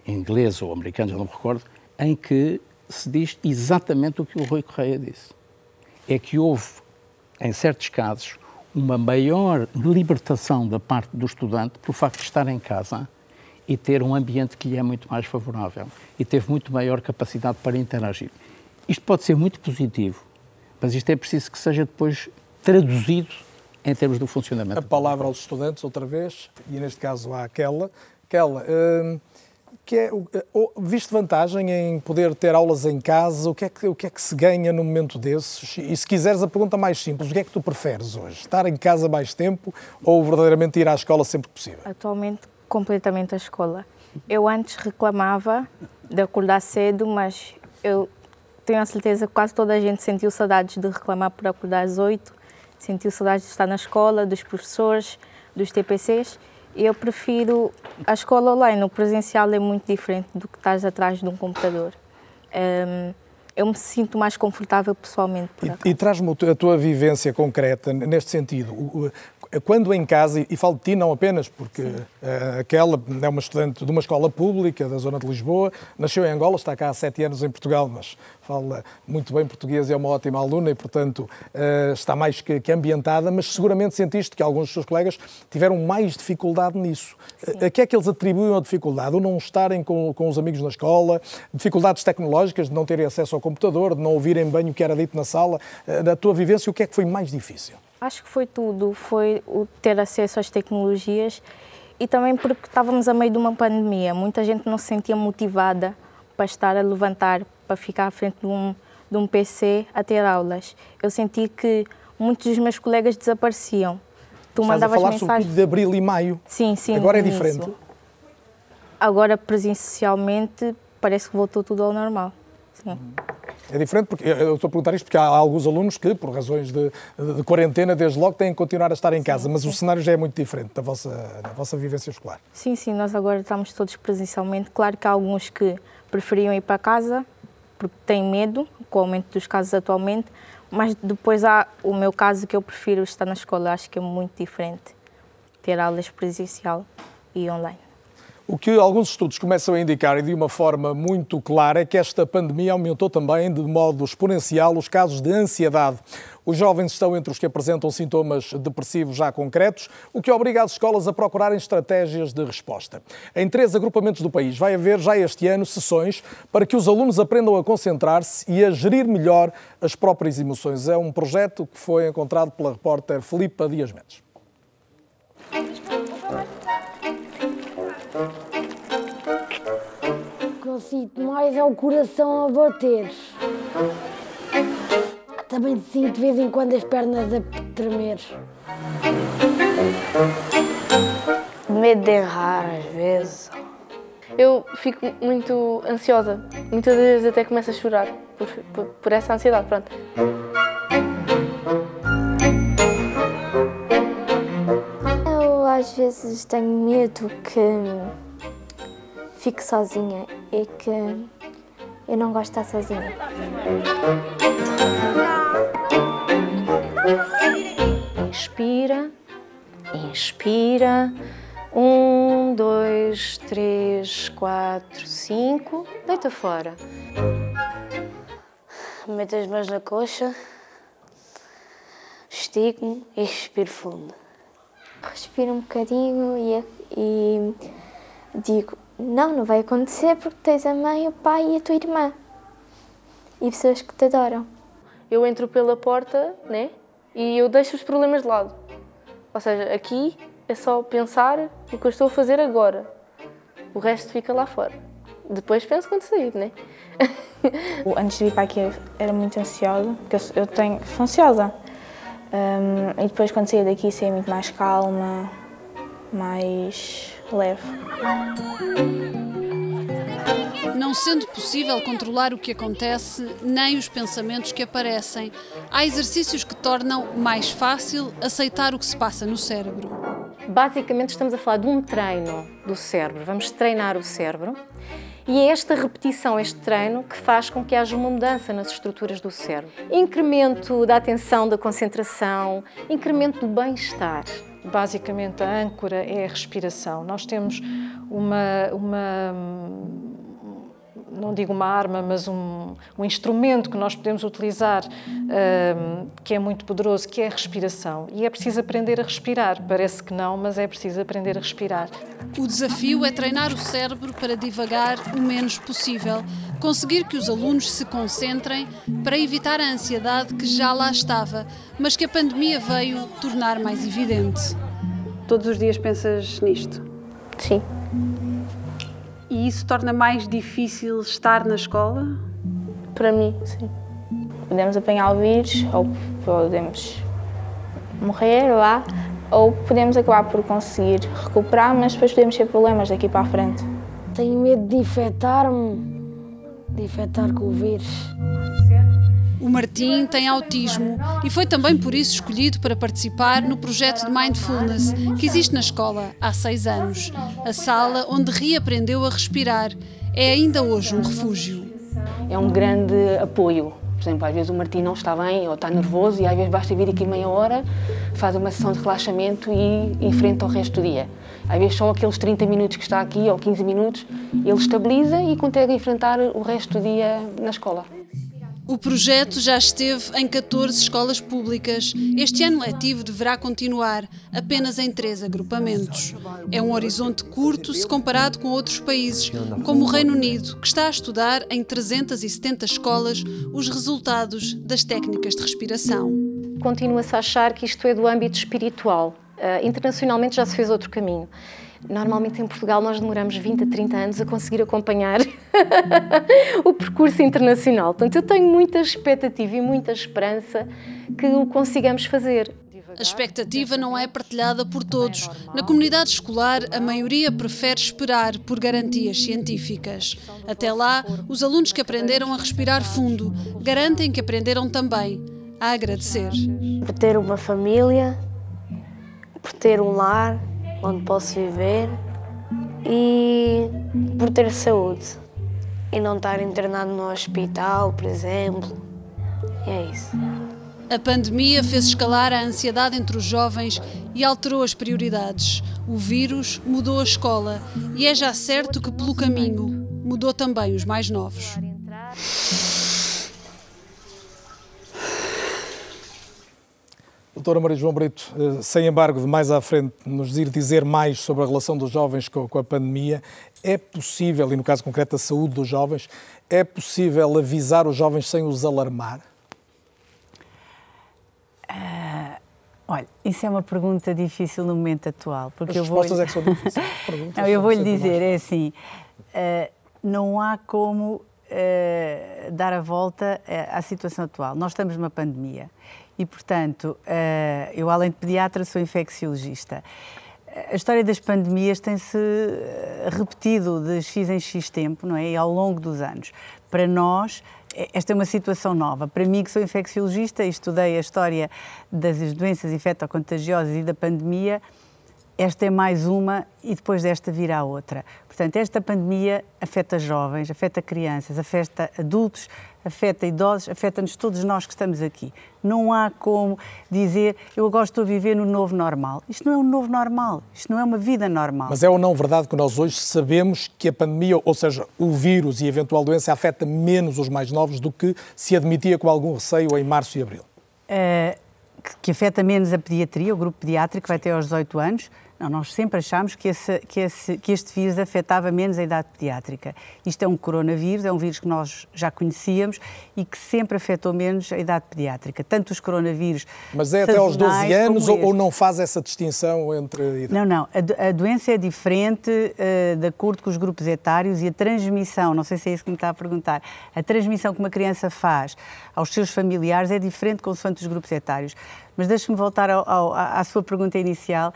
inglês ou americano, já não me recordo, em que se diz exatamente o que o Rui Correia disse. É que houve em certos casos, uma maior libertação da parte do estudante pelo facto de estar em casa e ter um ambiente que lhe é muito mais favorável e teve muito maior capacidade para interagir. Isto pode ser muito positivo, mas isto é preciso que seja depois traduzido em termos do funcionamento. A palavra aos estudantes, outra vez, e neste caso àquela. Aquela, hum, que é, viste vantagem em poder ter aulas em casa? O que, é que, o que é que se ganha no momento desses? E se quiseres a pergunta mais simples, o que é que tu preferes hoje? Estar em casa mais tempo ou verdadeiramente ir à escola sempre que possível? Atualmente, completamente a escola. Eu antes reclamava de acordar cedo, mas eu tenho a certeza que quase toda a gente sentiu saudades de reclamar por acordar às oito, sentiu saudades de estar na escola, dos professores, dos TPCs eu prefiro a escola online. O presencial é muito diferente do que estás atrás de um computador. Um, eu me sinto mais confortável pessoalmente. e, e traz-me a tua vivência concreta neste sentido. Quando em casa, e falo de ti não apenas porque uh, aquela é uma estudante de uma escola pública da zona de Lisboa, nasceu em Angola, está cá há sete anos em Portugal, mas fala muito bem português e é uma ótima aluna e, portanto, uh, está mais que, que, ambientada, mas seguramente sentiste que alguns dos seus colegas tiveram mais dificuldade nisso. Uh, a que é que eles atribuem a dificuldade? O não estarem com, com os amigos na escola, dificuldades tecnológicas, de não terem acesso ao computador, de não ouvirem bem o que era dito na sala. Uh, na tua vivência, o que é que foi mais difícil? Acho que foi tudo. Foi o ter acesso às tecnologias e também porque estávamos a meio de uma pandemia. Muita gente não se sentia motivada para estar a levantar, para ficar à frente de um, de um PC a ter aulas. Eu senti que muitos dos meus colegas desapareciam. Tu Estás mandavas a falar mensagens. de abril e maio. Sim, sim. Agora é diferente. Agora, presencialmente, parece que voltou tudo ao normal. Sim. É diferente porque eu estou a perguntar isto porque há alguns alunos que, por razões de, de quarentena, desde logo têm que continuar a estar em casa, sim, mas sim. o cenário já é muito diferente da vossa, da vossa vivência escolar. Sim, sim, nós agora estamos todos presencialmente. Claro que há alguns que preferiam ir para casa porque têm medo com o aumento dos casos atualmente, mas depois há o meu caso que eu prefiro estar na escola, acho que é muito diferente ter aulas presencial e online. O que alguns estudos começam a indicar, e de uma forma muito clara, é que esta pandemia aumentou também de modo exponencial os casos de ansiedade. Os jovens estão entre os que apresentam sintomas depressivos já concretos, o que obriga as escolas a procurarem estratégias de resposta. Em três agrupamentos do país vai haver já este ano sessões para que os alunos aprendam a concentrar-se e a gerir melhor as próprias emoções. É um projeto que foi encontrado pela repórter Filipa Dias Mendes. O que eu sinto mais é o coração a bater. Também sinto de vez em quando as pernas a tremer. Medo de errar às vezes. Eu fico muito ansiosa. Muitas vezes até começo a chorar por, por, por essa ansiedade. Pronto. Às vezes tenho medo que fique sozinha e que eu não gosto de estar sozinha. Inspira, inspira. Um, dois, três, quatro, cinco. Deita fora. Meto as mãos na coxa, estico-me e respiro fundo. Respiro um bocadinho e, e digo: não, não vai acontecer porque tens a mãe, o pai e a tua irmã. E pessoas que te adoram. Eu entro pela porta, né? e eu deixo os problemas de lado. Ou seja, aqui é só pensar o que eu estou a fazer agora. O resto fica lá fora. Depois penso quando sair, né? Antes de vir para aqui era muito ansiosa, porque eu, tenho, sou ansiosa. Um, e depois quando saí daqui saí muito mais calma, mais leve. Não sendo possível controlar o que acontece, nem os pensamentos que aparecem, há exercícios que tornam mais fácil aceitar o que se passa no cérebro. Basicamente, estamos a falar de um treino do cérebro. Vamos treinar o cérebro e é esta repetição, este treino, que faz com que haja uma mudança nas estruturas do cérebro. Incremento da atenção, da concentração, incremento do bem-estar. Basicamente, a âncora é a respiração. Nós temos uma, uma não digo uma arma, mas um, um instrumento que nós podemos utilizar um, que é muito poderoso, que é a respiração. E é preciso aprender a respirar. Parece que não, mas é preciso aprender a respirar. O desafio é treinar o cérebro para divagar o menos possível, conseguir que os alunos se concentrem para evitar a ansiedade que já lá estava, mas que a pandemia veio tornar mais evidente. Todos os dias pensas nisto? Sim. E isso torna mais difícil estar na escola? Para mim, sim. Podemos apanhar o vírus ou podemos morrer lá ou podemos acabar por conseguir recuperar, mas depois podemos ter problemas daqui para a frente. Tenho medo de infectar-me, de infectar com o vírus. O Martim tem autismo e foi também por isso escolhido para participar no projeto de Mindfulness que existe na escola há seis anos. A sala onde reaprendeu a respirar é ainda hoje um refúgio. É um grande apoio. Por exemplo, às vezes o Martim não está bem ou está nervoso e às vezes basta vir aqui meia hora, faz uma sessão de relaxamento e enfrenta o resto do dia. Às vezes só aqueles 30 minutos que está aqui ou 15 minutos, ele estabiliza e consegue enfrentar o resto do dia na escola. O projeto já esteve em 14 escolas públicas. Este ano letivo deverá continuar apenas em três agrupamentos. É um horizonte curto se comparado com outros países, como o Reino Unido, que está a estudar em 370 escolas os resultados das técnicas de respiração. Continua-se a achar que isto é do âmbito espiritual. Uh, internacionalmente já se fez outro caminho. Normalmente em Portugal nós demoramos 20 a 30 anos a conseguir acompanhar [laughs] o percurso internacional. Portanto, eu tenho muita expectativa e muita esperança que o consigamos fazer. A expectativa não é partilhada por todos. Na comunidade escolar, a maioria prefere esperar por garantias científicas. Até lá, os alunos que aprenderam a respirar fundo garantem que aprenderam também a agradecer. Por ter uma família, por ter um lar, onde posso viver e por ter saúde e não estar internado no hospital, por exemplo. E é isso. A pandemia fez escalar a ansiedade entre os jovens e alterou as prioridades. O vírus mudou a escola e é já certo que, pelo caminho, mudou também os mais novos. Doutora Maria João Brito, eh, sem embargo de mais à frente nos ir dizer mais sobre a relação dos jovens com a pandemia, é possível, e no caso concreto a saúde dos jovens, é possível avisar os jovens sem os alarmar? Uh, olha, isso é uma pergunta difícil no momento atual. Porque As eu respostas vou... é que são difíceis. [laughs] não, eu vou lhe dizer, é assim, uh, não há como uh, dar a volta à situação atual. Nós estamos numa pandemia e, portanto, eh, eu, além de pediatra, sou infecciologista. A história das pandemias tem-se eh, repetido de X em X tempo, não é? E ao longo dos anos. Para nós, esta é uma situação nova. Para mim, que sou infecciologista e estudei a história das doenças infectocontagiosas e da pandemia, esta é mais uma e depois desta virá outra. Portanto, esta pandemia afeta jovens, afeta crianças, afeta adultos, afeta idosos, afeta-nos todos nós que estamos aqui. Não há como dizer eu agora estou a viver no novo normal. Isto não é um novo normal, isto não é uma vida normal. Mas é ou não verdade que nós hoje sabemos que a pandemia, ou seja, o vírus e a eventual doença, afeta menos os mais novos do que se admitia com algum receio em março e abril? Uh, que afeta menos a pediatria, o grupo pediátrico, vai até aos 18 anos, Não, nós sempre achámos que, esse, que, esse, que este vírus afetava menos a idade pediátrica. Isto é um coronavírus, é um vírus que nós já conhecíamos e que sempre afetou menos a idade pediátrica. Tanto os coronavírus. Mas é até aos 12 anos ou, ou, não faz essa distinção entre. Idade? Não, não. A, a doença é diferente uh, de acordo com os grupos etários e a transmissão, não sei se é isso que me está a perguntar, a transmissão que uma criança faz aos seus familiares é diferente consoante os grupos etários. Mas deixe-me voltar ao, ao, à sua pergunta inicial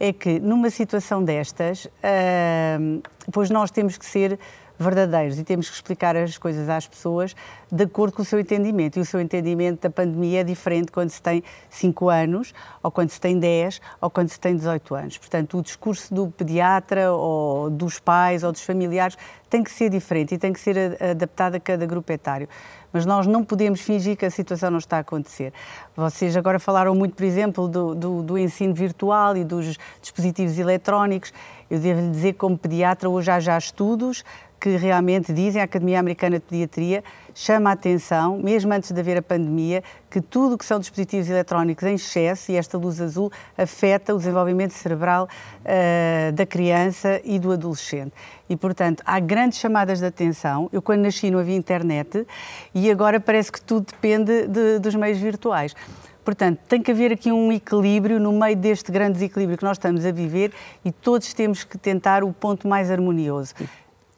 é que numa situação destas, uh, pois nós temos que ser verdadeiros e temos que explicar as coisas às pessoas de acordo com o seu entendimento. E o seu entendimento da pandemia é diferente quando se tem 5 anos, ou quando se tem 10, ou quando se tem 18 anos. Portanto, o discurso do pediatra, ou dos pais, ou dos familiares, tem que ser diferente e tem que ser adaptado a cada grupo etário mas nós não podemos fingir que a situação não está a acontecer. Vocês agora falaram muito, por exemplo, do, do, do ensino virtual e dos dispositivos eletrónicos. Eu devo lhe dizer, como pediatra, hoje há já estudos que realmente dizem, a Academia Americana de Pediatria chama a atenção, mesmo antes de haver a pandemia, que tudo o que são dispositivos eletrónicos em excesso, e esta luz azul, afeta o desenvolvimento cerebral uh, da criança e do adolescente. E, portanto, há grandes chamadas de atenção. Eu, quando nasci, não havia internet e agora parece que tudo depende de, dos meios virtuais. Portanto, tem que haver aqui um equilíbrio no meio deste grande desequilíbrio que nós estamos a viver e todos temos que tentar o ponto mais harmonioso.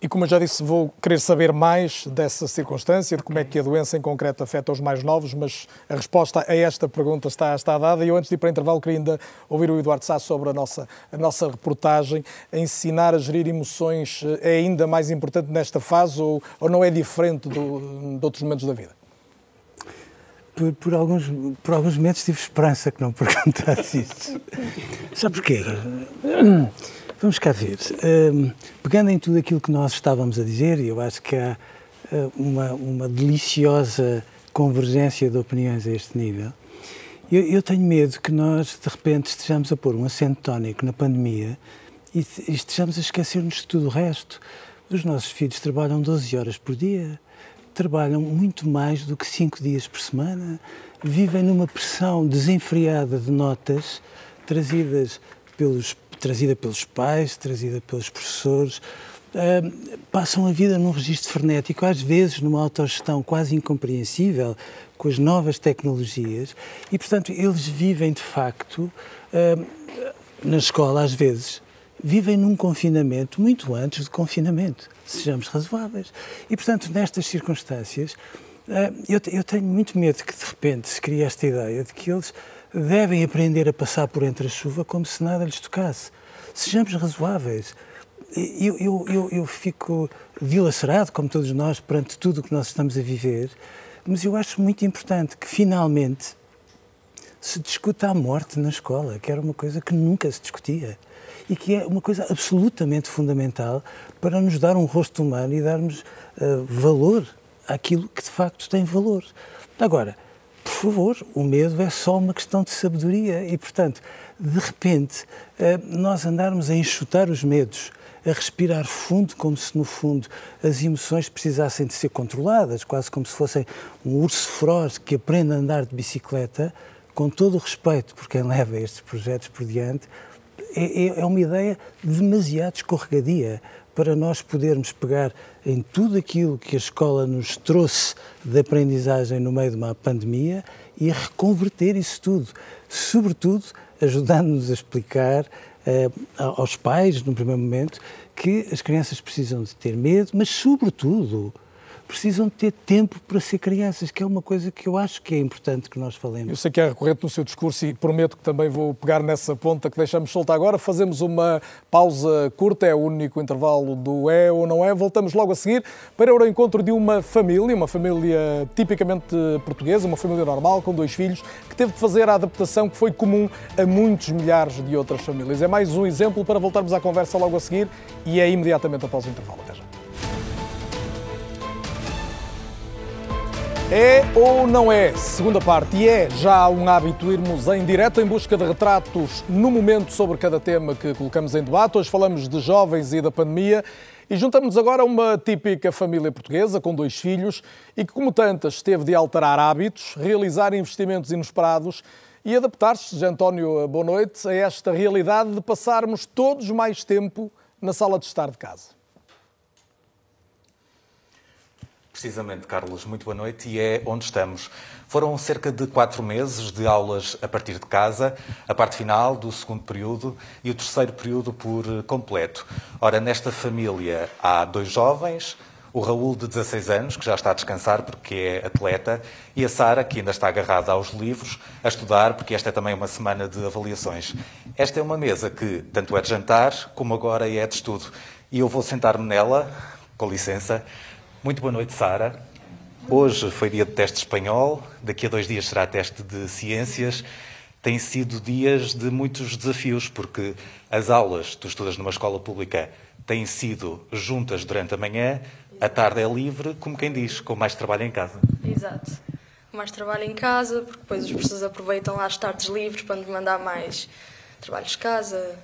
E como eu já disse, vou querer saber mais dessa circunstância, de como é que a doença em concreto afeta os mais novos, mas a resposta a esta pergunta está, está dada. E eu, antes de ir para o intervalo, queria ainda ouvir o Eduardo Sá sobre a nossa, a nossa reportagem. Ensinar a gerir emoções é ainda mais importante nesta fase ou, ou não é diferente do, de outros momentos da vida? Por, por, alguns, por alguns momentos tive esperança que não [laughs] perguntasse isso. Sabe porquê? Vamos cá ver. Um, pegando em tudo aquilo que nós estávamos a dizer, e eu acho que há uh, uma, uma deliciosa convergência de opiniões a este nível, eu, eu, tenho medo que nós, de repente, estejamos a pôr um acento tónico na pandemia e, e estejamos a esquecer-nos de tudo o resto. Os nossos filhos trabalham 12 horas por dia, trabalham muito mais do que 5 dias por semana, vivem numa pressão desenfreada de notas trazidas pelos trazida pelos pais, trazida pelos professores, uh, passam a vida num registro frenético, às vezes numa autogestão quase incompreensível com as novas tecnologias e, portanto, eles vivem de facto uh, na escola, às vezes, vivem num confinamento muito antes do confinamento, sejamos razoáveis. E, portanto, nestas circunstâncias, eu tenho muito medo que, de repente, se crie esta ideia de que eles devem aprender a passar por entre a chuva como se nada lhes tocasse. Sejamos razoáveis. Eu, eu, eu, eu fico dilacerado, como todos nós, perante tudo o que nós estamos a viver, mas eu acho muito importante que, finalmente, se discuta a morte na escola, que era uma coisa que nunca se discutia e que é uma coisa absolutamente fundamental para nos dar um rosto humano e darmos uh, valor àquilo que de facto tem valor. Agora, favor, o medo é só uma questão de sabedoria. E, portanto, de repente, eh, nós andarmos a enxutar os medos, a respirar fundo, como se no fundo as emoções precisassem de ser controladas, quase como se fossem um urso feroz que aprende a andar de bicicleta, com todo o respeito por quem leva estes projetos por diante, é, é, é uma ideia demasiado escorregadia para nós podermos pegar em tudo aquilo que a escola nos trouxe de aprendizagem no meio de uma pandemia e reconverter isso tudo, sobretudo ajudando-nos a explicar uh, aos pais, no primeiro momento, que as crianças precisam de ter medo, mas, sobretudo, precisam de ter tempo para ser crianças, que é uma coisa que eu acho que é importante que nós falemos. Eu sei que é recorrente no seu discurso e prometo que também vou pegar nessa ponta que deixamos solta agora. Fazemos uma pausa curta, é o único intervalo do é ou não é. Voltamos logo a seguir para o encontro de uma família, uma família tipicamente portuguesa, uma família normal, com dois filhos, que teve de fazer a adaptação que foi comum a muitos milhares de outras famílias. É mais um exemplo para voltarmos à conversa logo a seguir e é imediatamente após o intervalo. Até já. É ou não é? Segunda parte. E é já um hábito irmos em direto em busca de retratos no momento sobre cada tema que colocamos em debate. Hoje falamos de jovens e da pandemia. E juntamos agora uma típica família portuguesa com dois filhos e que, como tantas, teve de alterar hábitos, realizar investimentos inesperados e adaptar-se, António, boa noite, a esta realidade de passarmos todos mais tempo na sala de estar de casa. Precisamente, Carlos, muito boa noite e é onde estamos. Foram cerca de quatro meses de aulas a partir de casa, a parte final do segundo período e o terceiro período por completo. Ora, nesta família há dois jovens, o Raul, de 16 anos, que já está a descansar porque é atleta, e a Sara, que ainda está agarrada aos livros, a estudar, porque esta é também uma semana de avaliações. Esta é uma mesa que tanto é de jantar como agora é de estudo. E eu vou sentar-me nela, com licença. Muito boa noite, Sara. Hoje foi dia de teste espanhol, daqui a dois dias será teste de ciências. Têm sido dias de muitos desafios, porque as aulas, tu estudas numa escola pública, têm sido juntas durante a manhã, a tarde é livre, como quem diz, com mais trabalho em casa. Exato. Mais trabalho em casa, porque depois os professores aproveitam lá as tardes livres para nos mandar mais trabalhos de casa.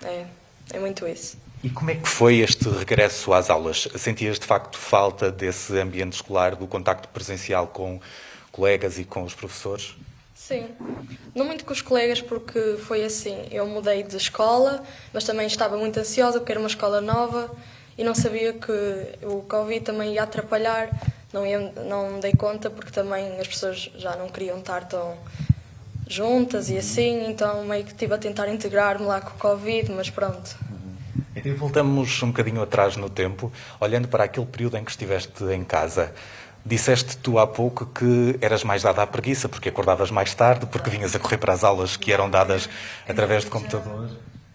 É, é muito isso. E como é que foi este regresso às aulas? Sentias de facto falta desse ambiente escolar, do contacto presencial com colegas e com os professores? Sim, não muito com os colegas porque foi assim, eu mudei de escola, mas também estava muito ansiosa porque era uma escola nova e não sabia que o Covid também ia atrapalhar, não, ia, não dei conta porque também as pessoas já não queriam estar tão juntas e assim, então meio que estive a tentar integrar-me lá com o Covid, mas pronto, e voltamos um bocadinho atrás no tempo, olhando para aquele período em que estiveste em casa. Disseste tu há pouco que eras mais dada à preguiça, porque acordavas mais tarde, porque vinhas a correr para as aulas que eram dadas através de computador.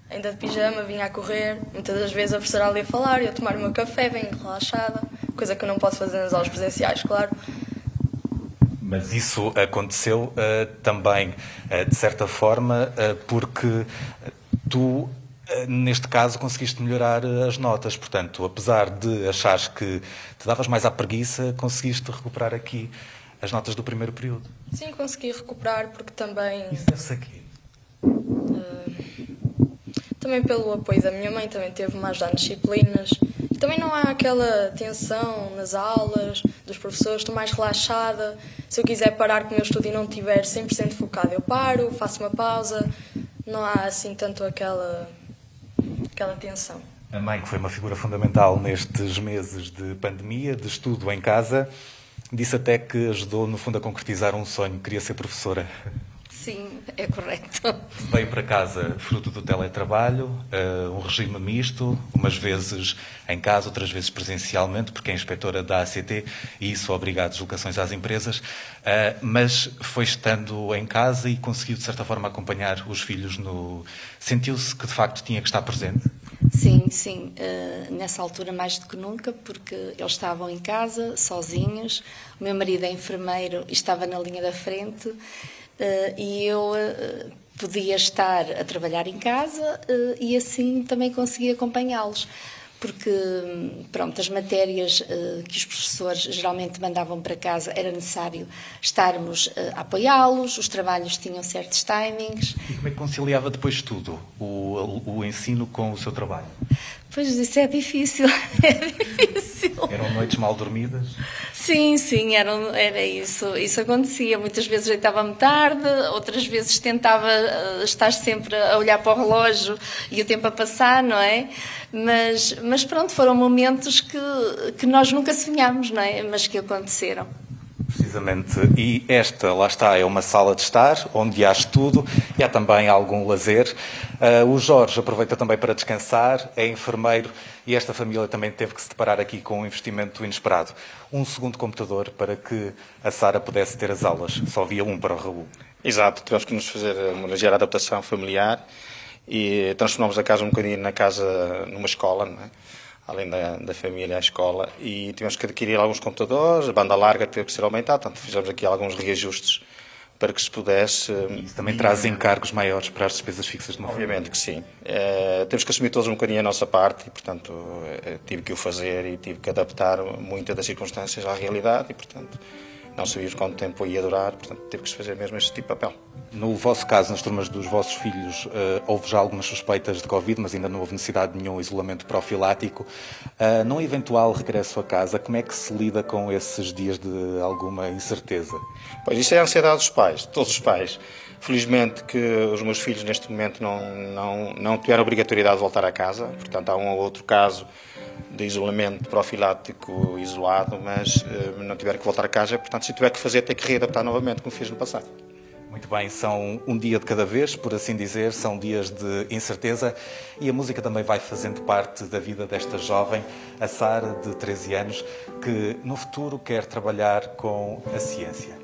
Ainda de pijama, vinha a correr, muitas das vezes a professora ali a falar, eu a tomar o meu café, bem relaxada, coisa que eu não posso fazer nas aulas presenciais, claro. Mas isso aconteceu uh, também, uh, de certa forma, uh, porque tu neste caso conseguiste melhorar eh, as notas, portanto, apesar de achares que te davas mais à preguiça, conseguiste recuperar aqui as notas do primeiro período. Sim, consegui recuperar porque também. Isso deve-se aqui. Uh, também pelo apoio da minha mãe, também teve mais nas disciplinas. E também não há aquela tensão nas aulas dos professores, estou mais relaxada. Se eu quiser parar com o meu estudo e não estiver 100% focado, eu paro, faço uma pausa. Não há assim tanto aquela aquela tensão. A mãe, que foi uma figura fundamental nestes meses de pandemia, de estudo em casa, disse até que ajudou, no fundo, a concretizar um sonho, queria ser professora. Sim, é correto. Veio para casa fruto do teletrabalho, uh, um regime misto, umas vezes em casa, outras vezes presencialmente, porque é inspetora da ACT e isso obriga a deslocações às empresas, uh, mas foi estando em casa e conseguiu, de certa forma, acompanhar os filhos no. Sentiu-se que de facto tinha que estar presente? Sim, sim. Uh, nessa altura, mais do que nunca, porque eles estavam em casa, sozinhos. O meu marido é enfermeiro e estava na linha da frente e eu uh, podia estar a trabalhar em casa uh, e assim também conseguia acompanhá-los. Porque, pronto, as matérias que os professores geralmente mandavam para casa era necessário estarmos a apoiá-los, os trabalhos tinham certos timings. E como é que conciliava depois tudo, o, o ensino com o seu trabalho? Pois isso é difícil, [laughs] é difícil. Eram noites mal dormidas? Sim, sim, era, era isso. Isso acontecia. Muitas vezes deitava-me tarde, outras vezes tentava eh, estar sempre a olhar para o relógio e o tempo a passar, não é? Mas, mas pronto, foram momentos que, que nós nunca sonhámos, não é? Mas que aconteceram. Precisamente. E esta, lá está, é uma sala de estar, onde há estudo e há também algum lazer. Uh, o Jorge aproveita também para descansar, é enfermeiro e esta família também teve que se deparar aqui com um investimento inesperado. Um segundo computador para que a Sara pudesse ter as aulas. Só havia um para o Raul. Exato, tivemos que nos fazer uma ligeira adaptação familiar e transformamos a casa um bocadinho na casa, numa escola, não é? Além da, da família, a escola, e tivemos que adquirir alguns computadores, a banda larga teve que ser aumentada, portanto fizemos aqui alguns reajustes para que se pudesse... Isso também e, traz encargos maiores para as despesas fixas de uma Obviamente que sim. É, temos que assumir todos um bocadinho a nossa parte e, portanto, é, tive que o fazer e tive que adaptar muitas das circunstâncias à realidade e, portanto, não sabíamos quanto tempo ia durar, portanto teve que se fazer mesmo este tipo de papel. No vosso caso, nas turmas dos vossos filhos, uh, houve já algumas suspeitas de Covid, mas ainda não houve necessidade de nenhum isolamento profilático. Uh, num eventual regresso a casa, como é que se lida com esses dias de alguma incerteza? Pois isso é a ansiedade dos pais, de todos os pais. Felizmente que os meus filhos neste momento não, não, não tiveram obrigatoriedade de voltar a casa, portanto há um ou outro caso de isolamento profilático isolado, mas uh, não tiveram que voltar a casa, portanto se tiver que fazer tem que readaptar novamente como fiz no passado. Muito bem, são um dia de cada vez, por assim dizer, são dias de incerteza e a música também vai fazendo parte da vida desta jovem, a Sara, de 13 anos, que no futuro quer trabalhar com a ciência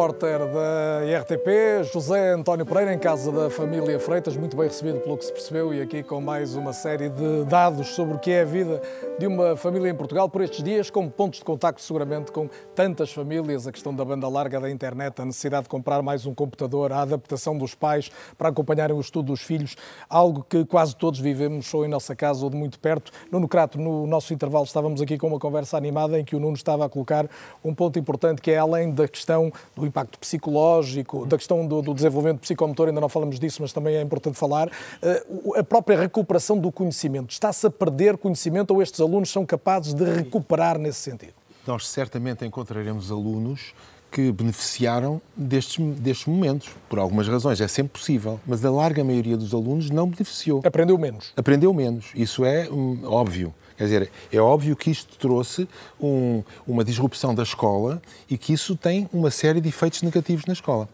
repórter da RTP, José António Pereira, em casa da família Freitas, muito bem recebido pelo que se percebeu e aqui com mais uma série de dados sobre o que é a vida de uma família em Portugal por estes dias, com pontos de contacto seguramente com tantas famílias, a questão da banda larga da internet, a necessidade de comprar mais um computador, a adaptação dos pais para acompanharem o estudo dos filhos, algo que quase todos vivemos, ou em nossa casa ou de muito perto. Nuno Crato, no nosso intervalo estávamos aqui com uma conversa animada em que o Nuno estava a colocar um ponto importante que é além da questão do impacto psicológico, da questão do, do desenvolvimento psicomotor, ainda não falamos disso, mas também é importante falar, uh, a própria recuperação do conhecimento. Está-se a perder conhecimento ou estes alunos são capazes de recuperar nesse sentido? Nós certamente encontraremos alunos que beneficiaram destes, destes momentos, por algumas razões. É sempre possível, mas a larga maioria dos alunos não beneficiou. Aprendeu menos. Aprendeu menos. Isso é hum, óbvio. Quer dizer, é óbvio que isto trouxe um, uma disrupção da escola e que isso tem uma série de efeitos negativos na escola.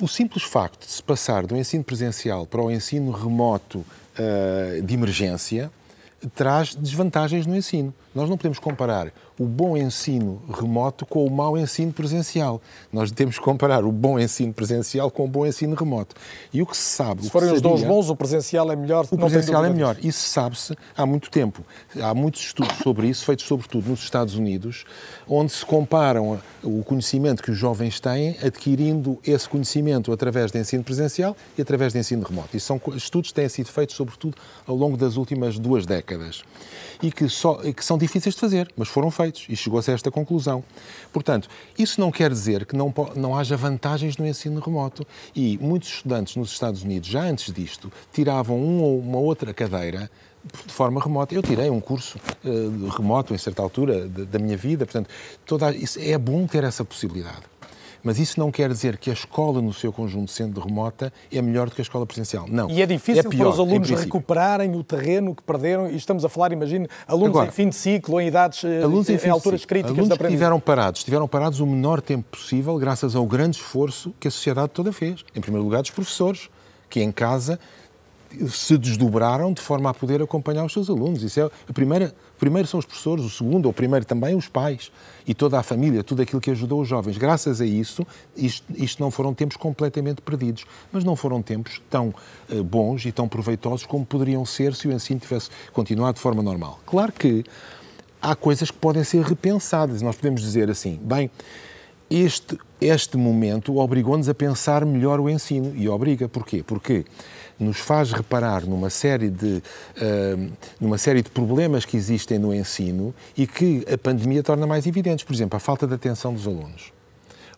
O simples facto de se passar do ensino presencial para o ensino remoto uh, de emergência traz desvantagens no ensino. Nós não podemos comparar o bom ensino remoto com o mau ensino presencial. Nós temos que comparar o bom ensino presencial com o bom ensino remoto. E o que se sabe... Se forem os dois bons, o presencial é melhor. O presencial é melhor. Isso sabe-se há muito tempo. Há muitos estudos sobre isso, feitos sobretudo nos Estados Unidos, onde se comparam o conhecimento que os jovens têm, adquirindo esse conhecimento através de ensino presencial e através de ensino remoto. E são estudos que têm sido feitos sobretudo ao longo das últimas duas décadas e que, só, que são difíceis de fazer, mas foram feitos e chegou-se a esta conclusão. Portanto, isso não quer dizer que não, não haja vantagens no ensino remoto e muitos estudantes nos Estados Unidos, já antes disto, tiravam uma ou uma outra cadeira de forma remota. Eu tirei um curso uh, remoto em certa altura da minha vida, portanto, toda, isso, é bom ter essa possibilidade. Mas isso não quer dizer que a escola, no seu conjunto, sendo remota, é melhor do que a escola presencial. Não. E é difícil é pior, para os alunos recuperarem o terreno que perderam, e estamos a falar, imagine, alunos Agora, em fim de ciclo, em idades, eh, alunos em, em alturas críticas alunos da aprendizagem. estiveram parados, estiveram parados o menor tempo possível, graças ao grande esforço que a sociedade toda fez. Em primeiro lugar, dos professores, que em casa se desdobraram de forma a poder acompanhar os seus alunos. Isso é a primeira, primeiro são os professores, o segundo ou primeiro também os pais e toda a família, tudo aquilo que ajudou os jovens. Graças a isso, isto, isto não foram tempos completamente perdidos, mas não foram tempos tão uh, bons e tão proveitosos como poderiam ser se o ensino tivesse continuado de forma normal. Claro que há coisas que podem ser repensadas. Nós podemos dizer assim, bem, este, este momento obrigou-nos a pensar melhor o ensino. E obriga, porquê? Porque nos faz reparar numa série de, uh, numa série de problemas que existem no ensino e que a pandemia torna mais evidentes. Por exemplo, a falta de atenção dos alunos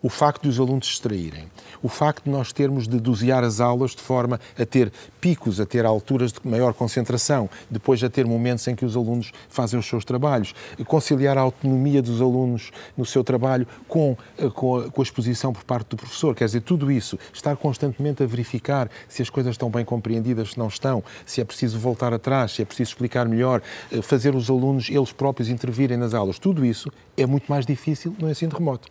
o facto de os alunos se distraírem, o facto de nós termos de dosear as aulas de forma a ter picos, a ter alturas de maior concentração, depois a ter momentos em que os alunos fazem os seus trabalhos, conciliar a autonomia dos alunos no seu trabalho com, eh, com, a, com a exposição por parte do professor. Quer dizer, tudo isso, estar constantemente a verificar se as coisas estão bem compreendidas, se não estão, se é preciso voltar atrás, se é preciso explicar melhor, eh, fazer os alunos eles próprios intervirem nas aulas, tudo isso é muito mais difícil no ensino remoto.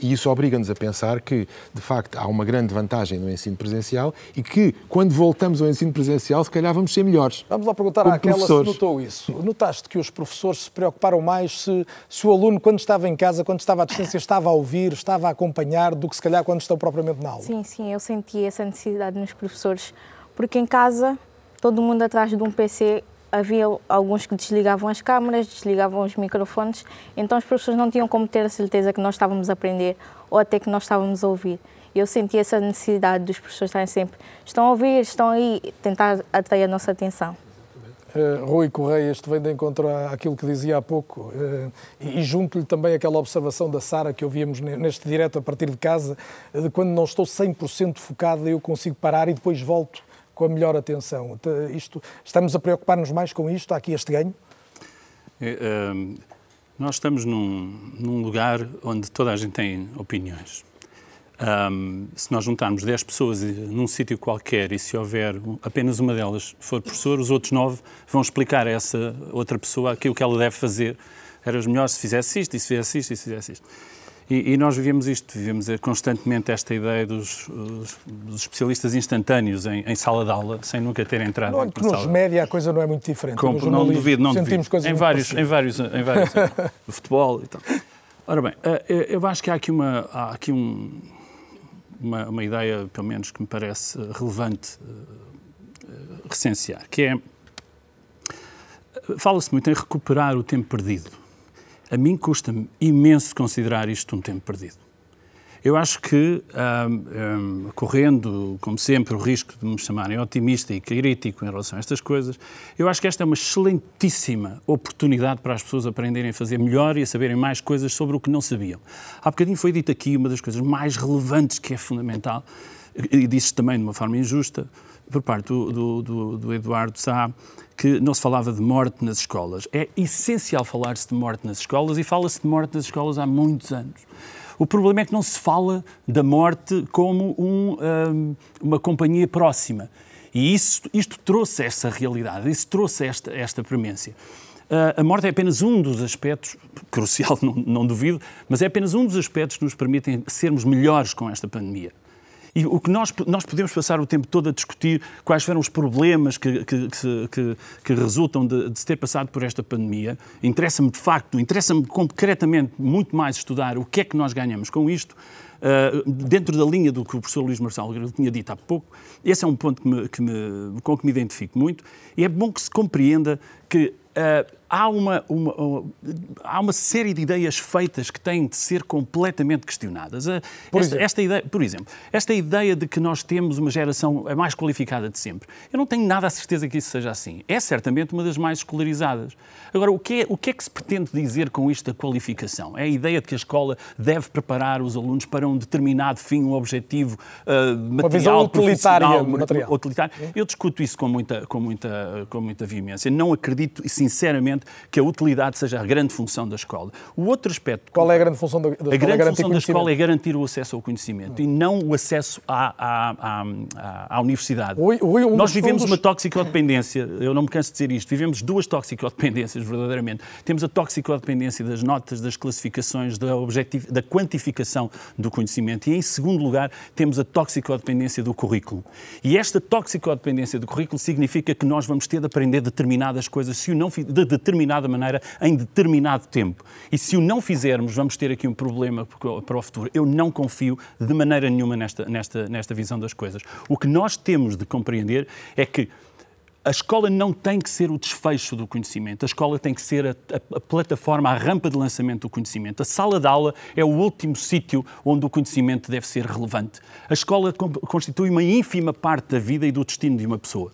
E isso obriga-nos a pensar que, de facto, há uma grande vantagem no ensino presencial e que, quando voltamos ao ensino presencial, se calhar vamos ser melhores. Vamos lá perguntar àquela se notou isso. Notaste que os professores se preocuparam mais se, se o aluno, quando estava em casa, quando estava à distância, estava a ouvir, estava a acompanhar, do que se calhar quando estão propriamente na aula? Sim, sim, eu senti essa necessidade nos professores, porque em casa, todo mundo atrás de um PC havia alguns que desligavam as câmaras, desligavam os microfones, então os professores não tinham como ter a certeza que nós estávamos a aprender ou até que nós estávamos a ouvir. Eu senti essa necessidade dos professores estarem sempre, estão a ouvir, estão aí, tentar atrair a nossa atenção. Uh, Rui Correia, isto vem de encontro àquilo que dizia há pouco, uh, e, e junto-lhe também aquela observação da Sara que ouvíamos neste direto a partir de casa, de quando não estou 100% focado, eu consigo parar e depois volto com a melhor atenção. Isto, estamos a preocupar-nos mais com isto? Há aqui este ganho? É, uh, nós estamos num, num lugar onde toda a gente tem opiniões. Um, se nós juntarmos 10 pessoas num sítio qualquer e se houver apenas uma delas for professor, os outros 9 vão explicar a essa outra pessoa aquilo que ela deve fazer. Era melhor se fizesse isto, e se fizesse isto, e se fizesse isto. E, e nós vivemos isto, vivemos constantemente esta ideia dos, dos especialistas instantâneos em, em, sala de aula, sem nunca ter entrado não, na nos média a coisa não é muito diferente. Não duvido, não sentimos duvido. Coisas em vários, em vários, em [laughs] vários, futebol e tal. Ora bem, eh, eu acho que há aqui uma, há aqui um, uma, uma ideia, pelo menos, que me parece relevante uh, recensear, que é. Fala-se muito em recuperar o tempo perdido. A mim custa-me imenso considerar isto um tempo perdido. Eu acho que, um, um, correndo, como sempre, o risco de me chamarem otimista e crítico em relação a estas coisas, eu acho que esta é uma excelentíssima oportunidade para as pessoas aprenderem a fazer melhor e a saberem mais coisas sobre o que não sabiam. Há bocadinho foi dito aqui uma das coisas mais relevantes que é fundamental, e disse também de uma forma injusta, por parte do, do, do, do Eduardo Sá, que não se falava de morte nas escolas. É essencial falar-se de morte nas escolas e fala-se de morte nas escolas há muitos anos. O problema é que não se fala da morte como um, um, uma companhia próxima. E isso, isto trouxe essa realidade, isso trouxe esta, esta premência. Uh, a morte é apenas um dos aspectos, crucial, [laughs] não, não duvido, mas é apenas um dos aspectos que nos permitem sermos melhores com esta pandemia. E o que nós, nós podemos passar o tempo todo a discutir quais foram os problemas que, que, que, que resultam de, de, se ter passado por esta pandemia. Interessa-me de facto, interessa-me concretamente muito mais estudar o que é que nós ganhamos com isto, uh, dentro da linha do que o professor Luís Marcelo tinha dito há pouco. Esse é um ponto que me, que me, com que me identifico muito. E é bom que se compreenda que uh, há uma, uma, uma, há uma série de ideias feitas que têm de ser completamente questionadas. Por esta, esta, ideia, por exemplo, esta ideia de que nós temos uma geração a mais qualificada de sempre. Eu não tenho nada a certeza que isso seja assim. É certamente uma das mais escolarizadas. Agora, o que é, o que, é que se pretende dizer com isto da qualificação? É a ideia de que a escola deve preparar os alunos para um determinado fim, um objetivo uh, material, uma visão utilitária, material. utilitário. Eu discuto isso com muita, com, muita, com muita veemência. Não acredito, sinceramente, que a utilidade seja a grande função da escola. O outro aspecto... Qual é a grande função da, da escola? A grande é função da escola é garantir o acesso ao conhecimento hum. e não o acesso à, à, à, à universidade. Oi, oi, um Nós vivemos uma toxicodependência, eu não me canso de dizer isto, vivemos duas toxicodependências, verdadeiramente. Temos a toxicodependência das notas, das classificações, da, objetivo, da quantificação do conhecimento e, em segundo lugar, temos a toxicodependência do currículo. E esta toxicodependência do currículo significa que nós vamos ter de aprender determinadas coisas se o não, de, de determinada maneira, em determinado tempo. E se o não fizermos, vamos ter aqui um problema para o futuro. Eu não confio de maneira nenhuma nesta, nesta, nesta visão das coisas. O que nós temos de compreender é que a escola não tem que ser o desfecho do conhecimento, a escola tem que ser a, a, a, plataforma, a rampa de lançamento do conhecimento. A sala de aula é o último sítio onde o conhecimento deve ser relevante. A escola constitui uma ínfima parte da vida e do destino de uma pessoa.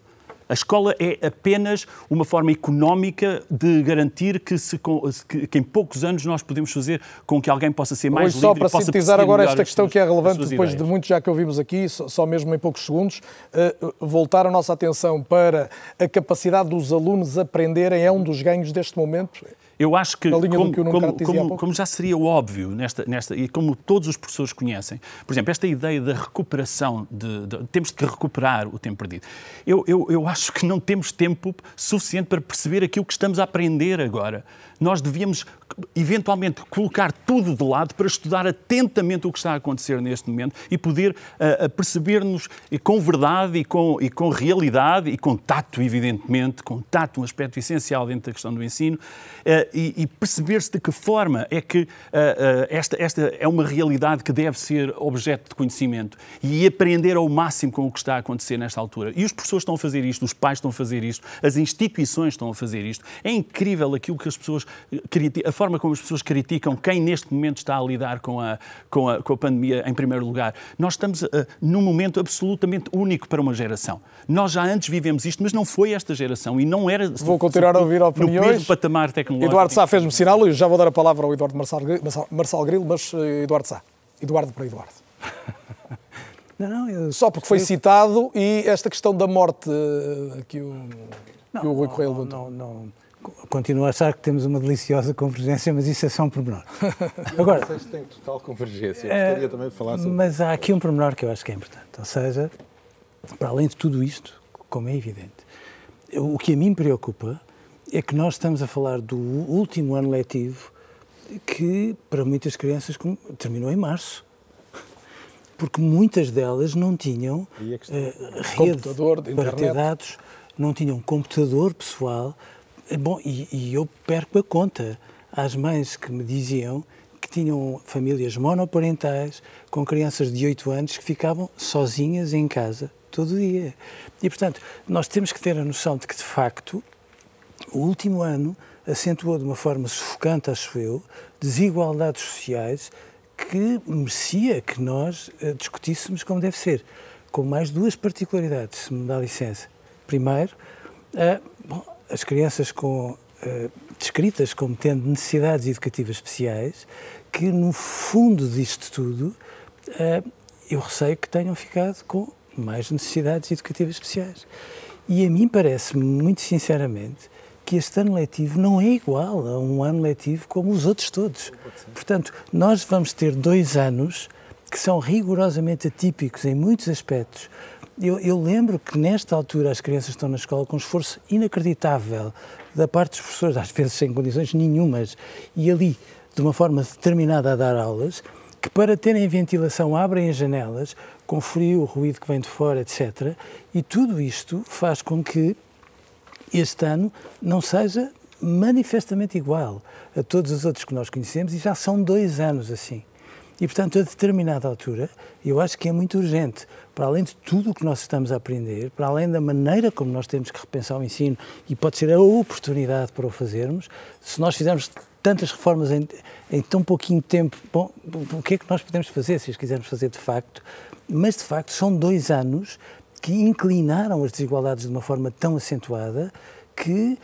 A escola é apenas uma forma económica de garantir que, se, que, em poucos anos nós podemos fazer com que alguém possa ser mais Hoje, livre só para sintetizar agora esta questão suas, que é relevante depois ideias. de muito já que ouvimos aqui, só, só mesmo em poucos segundos, uh, voltar a nossa atenção para a capacidade dos alunos aprenderem é um dos ganhos deste momento. Eu acho que, como, que como, como, como, já seria óbvio, nesta, nesta, e como todos os professores conhecem, por exemplo, esta ideia da recuperação, de, de, temos que recuperar o tempo perdido. Eu, eu, eu acho que não temos tempo suficiente para perceber aquilo que estamos a aprender agora nós devíamos eventualmente colocar tudo de lado para estudar atentamente o que está a acontecer neste momento e poder uh, perceber-nos com verdade e com, e com realidade e com tato, evidentemente, com tato, um aspecto essencial dentro da questão do ensino, uh, e, e perceber-se de que forma é que esta, esta é uma realidade que deve ser objeto de conhecimento e aprender ao máximo com o que está a acontecer nesta altura. E os professores estão a fazer isto, os pais estão a fazer isto, as instituições estão a fazer isto. É incrível aquilo que as pessoas, a forma como as pessoas criticam quem neste momento está a lidar com a, com a, com a pandemia em primeiro lugar. Nós estamos uh, num momento absolutamente único para uma geração. Nós já antes vivemos isto, mas não foi esta geração e não era. Vou continuar a ouvir opiniões. No mesmo patamar tecnológico. Eduardo Sá fez-me sinal e já vou dar a palavra ao Eduardo Marçal, Marçal Grilo, mas uh, Eduardo Sá. Eduardo para Eduardo. [laughs] Não, não, eu... Só porque foi citado e esta questão da morte uh, que o, não, que o Rui Correia levantou. Não, não, Continuo a achar que temos uma deliciosa convergência, mas isso é só um pormenor. [laughs] Agora, vocês têm total convergência. Eu gostaria também de falar sobre Mas há aqui um pormenor que eu acho que é importante. Ou seja, para além de tudo isto, como é evidente, o que a mim preocupa é que nós estamos a falar do último ano letivo que, para muitas crianças, terminou em março. Porque muitas delas não tinham uh, rede para ter dados, não tinham computador pessoal, Bom, e, e, eu perco a conta às mães que me diziam que tinham famílias monoparentais com crianças de 8 anos que ficavam sozinhas em casa todo o dia. E, portanto, nós temos que ter a noção de que, de facto, o último ano acentuou de uma forma sufocante, acho eu, desigualdades sociais que merecia que nós uh, discutíssemos como deve ser, com mais duas particularidades, se me dá licença. Primeiro, as crianças com, uh, descritas como tendo necessidades educativas especiais, que no fundo disto tudo, uh, eu receio que tenham ficado com mais necessidades educativas especiais. E a mim parece-me, muito sinceramente, que este ano letivo não é igual a um ano letivo como os outros todos. Portanto, nós vamos ter dois anos que são rigorosamente atípicos em muitos aspectos, eu, eu, lembro que nesta altura as crianças estão na escola com um esforço inacreditável da parte dos professores, às vezes sem condições nenhumas, e ali, de uma forma determinada a dar aulas, que para terem ventilação abrem as janelas, com frio, ruído que vem de fora, etc. E tudo isto faz com que este ano não seja manifestamente igual a todos os outros que nós conhecemos, e já são dois anos assim. E, portanto, a determinada altura, eu acho que é muito urgente, para além de tudo o que nós estamos a aprender, para além da maneira como nós temos que repensar o ensino, e pode ser a oportunidade para o fazermos, se nós fizermos tantas reformas em, em tão pouquinho tempo, bom, o que é que nós podemos fazer, se as quisermos fazer de facto? Mas, de facto, são dois anos que inclinaram as desigualdades de uma forma tão acentuada que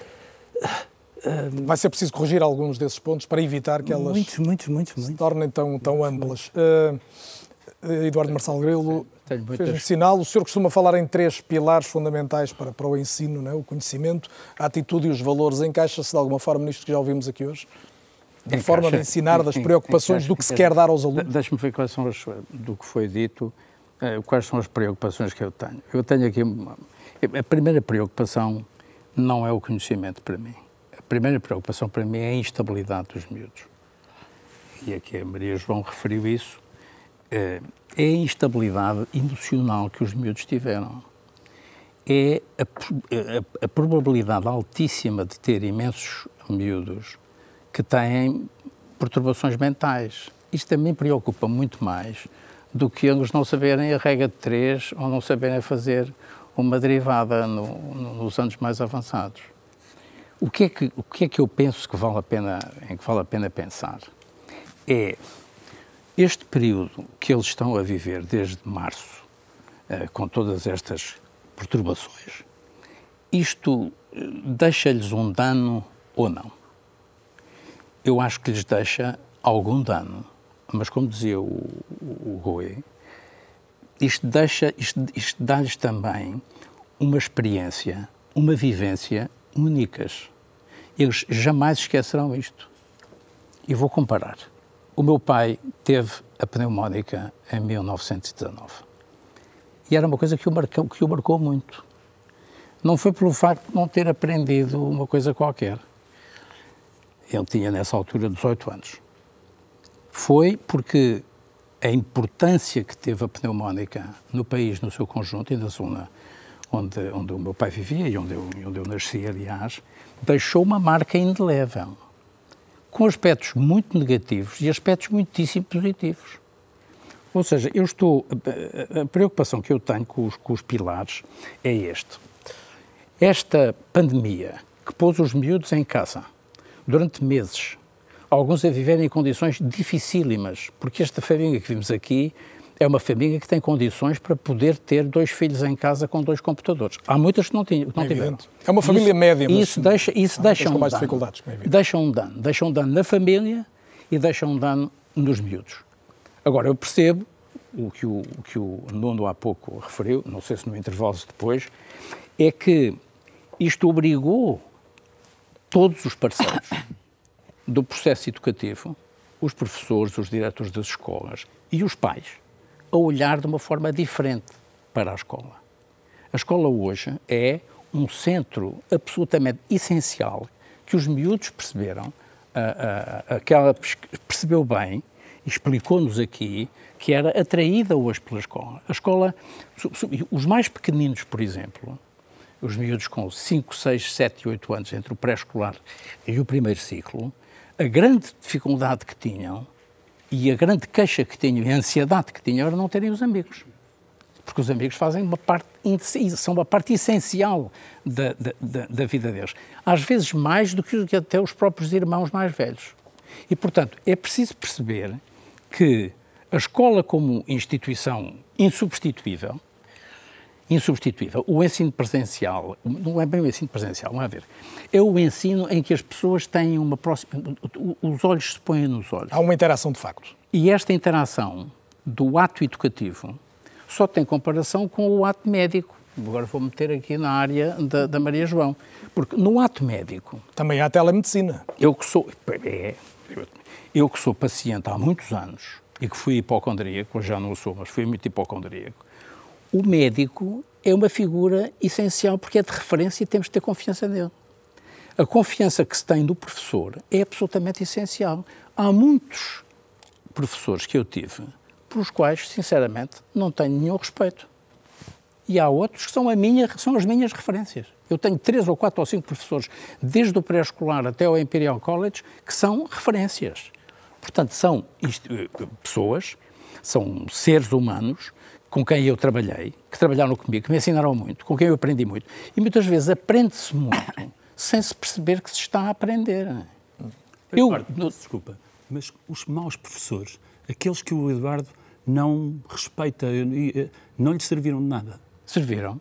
Vai ser preciso corrigir alguns desses pontos para evitar que elas muitos, muitos, muitos, se tornem tão, tão amplas. Uh, Eduardo Marçal Grilo fez-me sinal. O senhor costuma falar em três pilares fundamentais para, para o ensino, né? o conhecimento, a atitude e os valores. Encaixa-se de alguma forma nisto que já ouvimos aqui hoje? Da forma de ensinar, das preocupações, do que se quer dar aos alunos? Deixe-me ver quais são as, do que foi dito, quais são as preocupações que eu tenho. Eu tenho aqui. Uma, a primeira preocupação não é o conhecimento para mim primeira preocupação para mim é a instabilidade dos miúdos. E aqui a Maria João referiu isso. Eh, é a instabilidade emocional que os miúdos tiveram. É a, a, a probabilidade altíssima de ter imensos miúdos que têm perturbações mentais. Isto também preocupa muito mais do que eles não saberem a regra de três ou não saberem fazer uma derivada no, no, nos anos mais avançados. O que, é que, o que é que eu penso que vale a pena, em que vale a pena pensar? É este período que eles estão a viver desde março, eh, com todas estas perturbações, isto eh, deixa-lhes um dano ou não? Eu acho que lhes deixa algum dano, mas como dizia o, o, isto, deixa, isto, isto dá-lhes também uma experiência, uma vivência únicas. Eles jamais esquecerão isto. E vou comparar. O meu pai teve a pneumónica em 1919. E era uma coisa que o marcou, que o marcou muito. Não foi pelo facto de não ter aprendido uma coisa qualquer. Ele tinha nessa altura 18 anos. Foi porque a importância que teve a pneumónica no país, no seu conjunto e na zona onde, onde o meu pai vivia e onde eu, onde eu nasci, aliás, deixou uma marca indelével. com aspectos muito negativos e aspectos muitíssimo positivos. Ou seja, eu estou. A preocupação que eu tenho com os, com os pilares é este. Esta pandemia que pôs os miúdos em casa durante meses, alguns a viverem em condições dificílimas, porque esta família que vimos aqui é uma família que tem condições para poder ter dois filhos em casa com dois computadores. Há muitas que não, tinham, não é tiveram. É uma família isso, média, mas isso deixa, isso deixa um mais dano. dificuldades. É deixa um dano. Deixa um dano na família e deixa um dano nos miúdos. Agora, eu percebo o que o, o que o Nuno há pouco referiu, não sei se no intervalo depois, é que isto obrigou todos os parceiros do processo educativo, os professores, os diretores das escolas e os pais, a olhar de uma forma diferente para a escola. A escola hoje é um centro absolutamente essencial que os miúdos perceberam, a, a, a, que ela percebeu bem, explicou-nos aqui, que era atraída hoje pela escola. A escola, os mais pequeninos, por exemplo, os miúdos com 5, 6, 7 e 8 anos entre o pré-escolar e o primeiro ciclo, a grande dificuldade que tinham e a grande queixa que tinham e a ansiedade que tinham era não terem os amigos. Porque os amigos fazem uma parte, são uma parte essencial da, da, da vida deles. Às vezes mais do que até os próprios irmãos mais velhos. E, portanto, é preciso perceber que a escola como instituição insubstituível, insubstituível. O ensino presencial, não é bem o ensino presencial, vamos ver, é o ensino em que as pessoas têm uma próxima, os olhos se põem nos olhos. Há uma interação de facto. E esta interação do ato educativo só tem comparação com o ato médico. Agora vou meter aqui na área da, da Maria João. Porque no ato médico... Também há telemedicina. Eu que sou... É, eu que sou paciente há muitos anos e que fui hipocondríaco, já não sou, mas fui muito hipocondríaco, o médico é uma figura essencial porque é de referência e temos de ter confiança nele. A confiança que se tem no professor é absolutamente essencial. Há muitos professores que eu tive pelos quais, sinceramente, não tenho nenhum respeito. E há outros que são, minha, são as minhas referências. Eu tenho três ou quatro ou cinco professores, desde o pré-escolar até o Imperial College, que são referências. Portanto, são eh, pessoas, são seres humanos com quem eu trabalhei, que trabalharam comigo, que me ensinaram muito, com quem eu aprendi muito. E muitas vezes aprende-se muito [coughs] sem se perceber que se está a aprender. Eu, no... Desculpa, mas os maus professores, aqueles que o Eduardo não respeita, eh, não lhe serviram de nada. Serviram.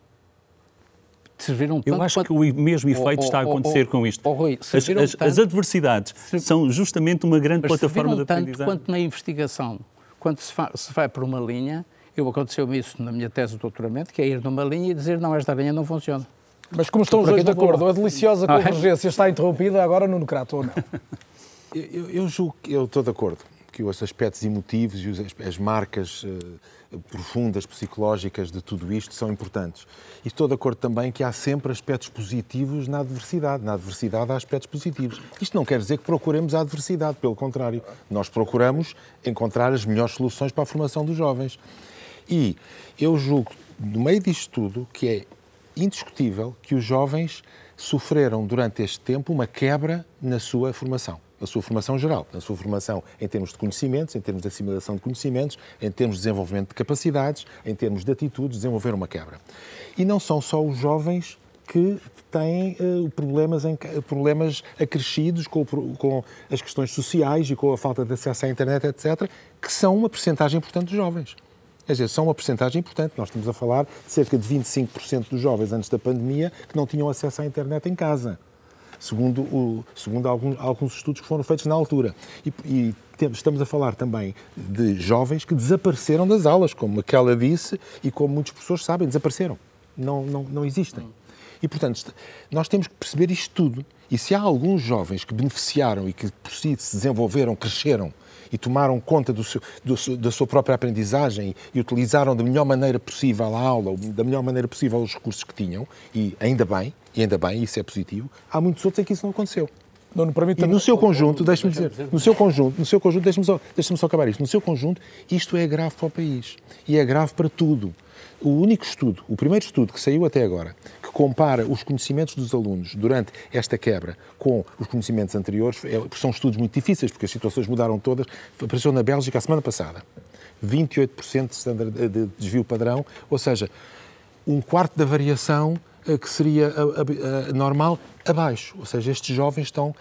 Serviram tanto Eu acho quanto... que o mesmo efeito oh, oh, está a acontecer oh, com isto. Rui, as, as, as, adversidades são justamente uma grande mas plataforma de aprendizagem. tanto quanto na investigação, quando se, fa se vai por uma linha, eu aconteceu-me isso na minha tese de doutoramento, que é ir numa linha e dizer não, esta linha não funciona. Mas como estão os dois de acordo, a deliciosa ah, é? convergência está interrompida agora no Necrato ou não? [laughs] Eu, eu julgo que eu estou de acordo que os aspectos emotivos e as marcas uh, profundas, psicológicas de tudo isto são importantes. E estou de acordo também que há sempre aspectos positivos na adversidade. Na adversidade há aspectos positivos. Isto não quer dizer que procuremos a adversidade, pelo contrário. Nós procuramos encontrar as melhores soluções para a formação dos jovens. E eu julgo, no meio disto tudo, que é indiscutível que os jovens sofreram durante este tempo uma quebra na sua formação na sua formação geral, na sua formação em termos de conhecimentos, em termos de assimilação de conhecimentos, em termos de desenvolvimento de capacidades, em termos de atitudes, desenvolver uma quebra. E não são só os jovens que têm uh, problemas, em, problemas acrescidos com, com, as questões sociais e com a falta de acesso à internet, etc., que são uma percentagem importante dos jovens. Quer dizer, são uma percentagem importante. Nós estamos a falar de cerca de 25% dos jovens antes da pandemia que não tinham acesso à internet em casa segundo, o, segundo alguns, estudos que foram feitos na altura. E, e estamos a falar também de jovens que desapareceram das aulas, como aquela disse e como muitos professores sabem, desapareceram. Não, não, não existem. E, portanto, nós temos que perceber isto tudo. E se há alguns jovens que beneficiaram e que por si se desenvolveram, cresceram e tomaram conta do seu, do, da sua própria aprendizagem e utilizaram da melhor maneira possível a aula, da melhor maneira possível os recursos que tinham, e ainda bem, e ainda bem, isso é positivo, há muitos outros em que isso não aconteceu. Não, não e no seu conjunto, deixe-me dizer, no seu conjunto, no seu conjunto, deixe-me só, deixe só acabar isto, no seu conjunto, isto é grave para o país e é grave para tudo. O único estudo, o primeiro estudo que saiu até agora, que compara os conhecimentos dos alunos durante esta quebra com os conhecimentos anteriores, é, são estudos muito difíceis, porque as situações mudaram todas. Apareceu na Bélgica a semana passada. 28% de desvio padrão, ou seja, um quarto da variação que seria normal abaixo. Ou seja, estes jovens estão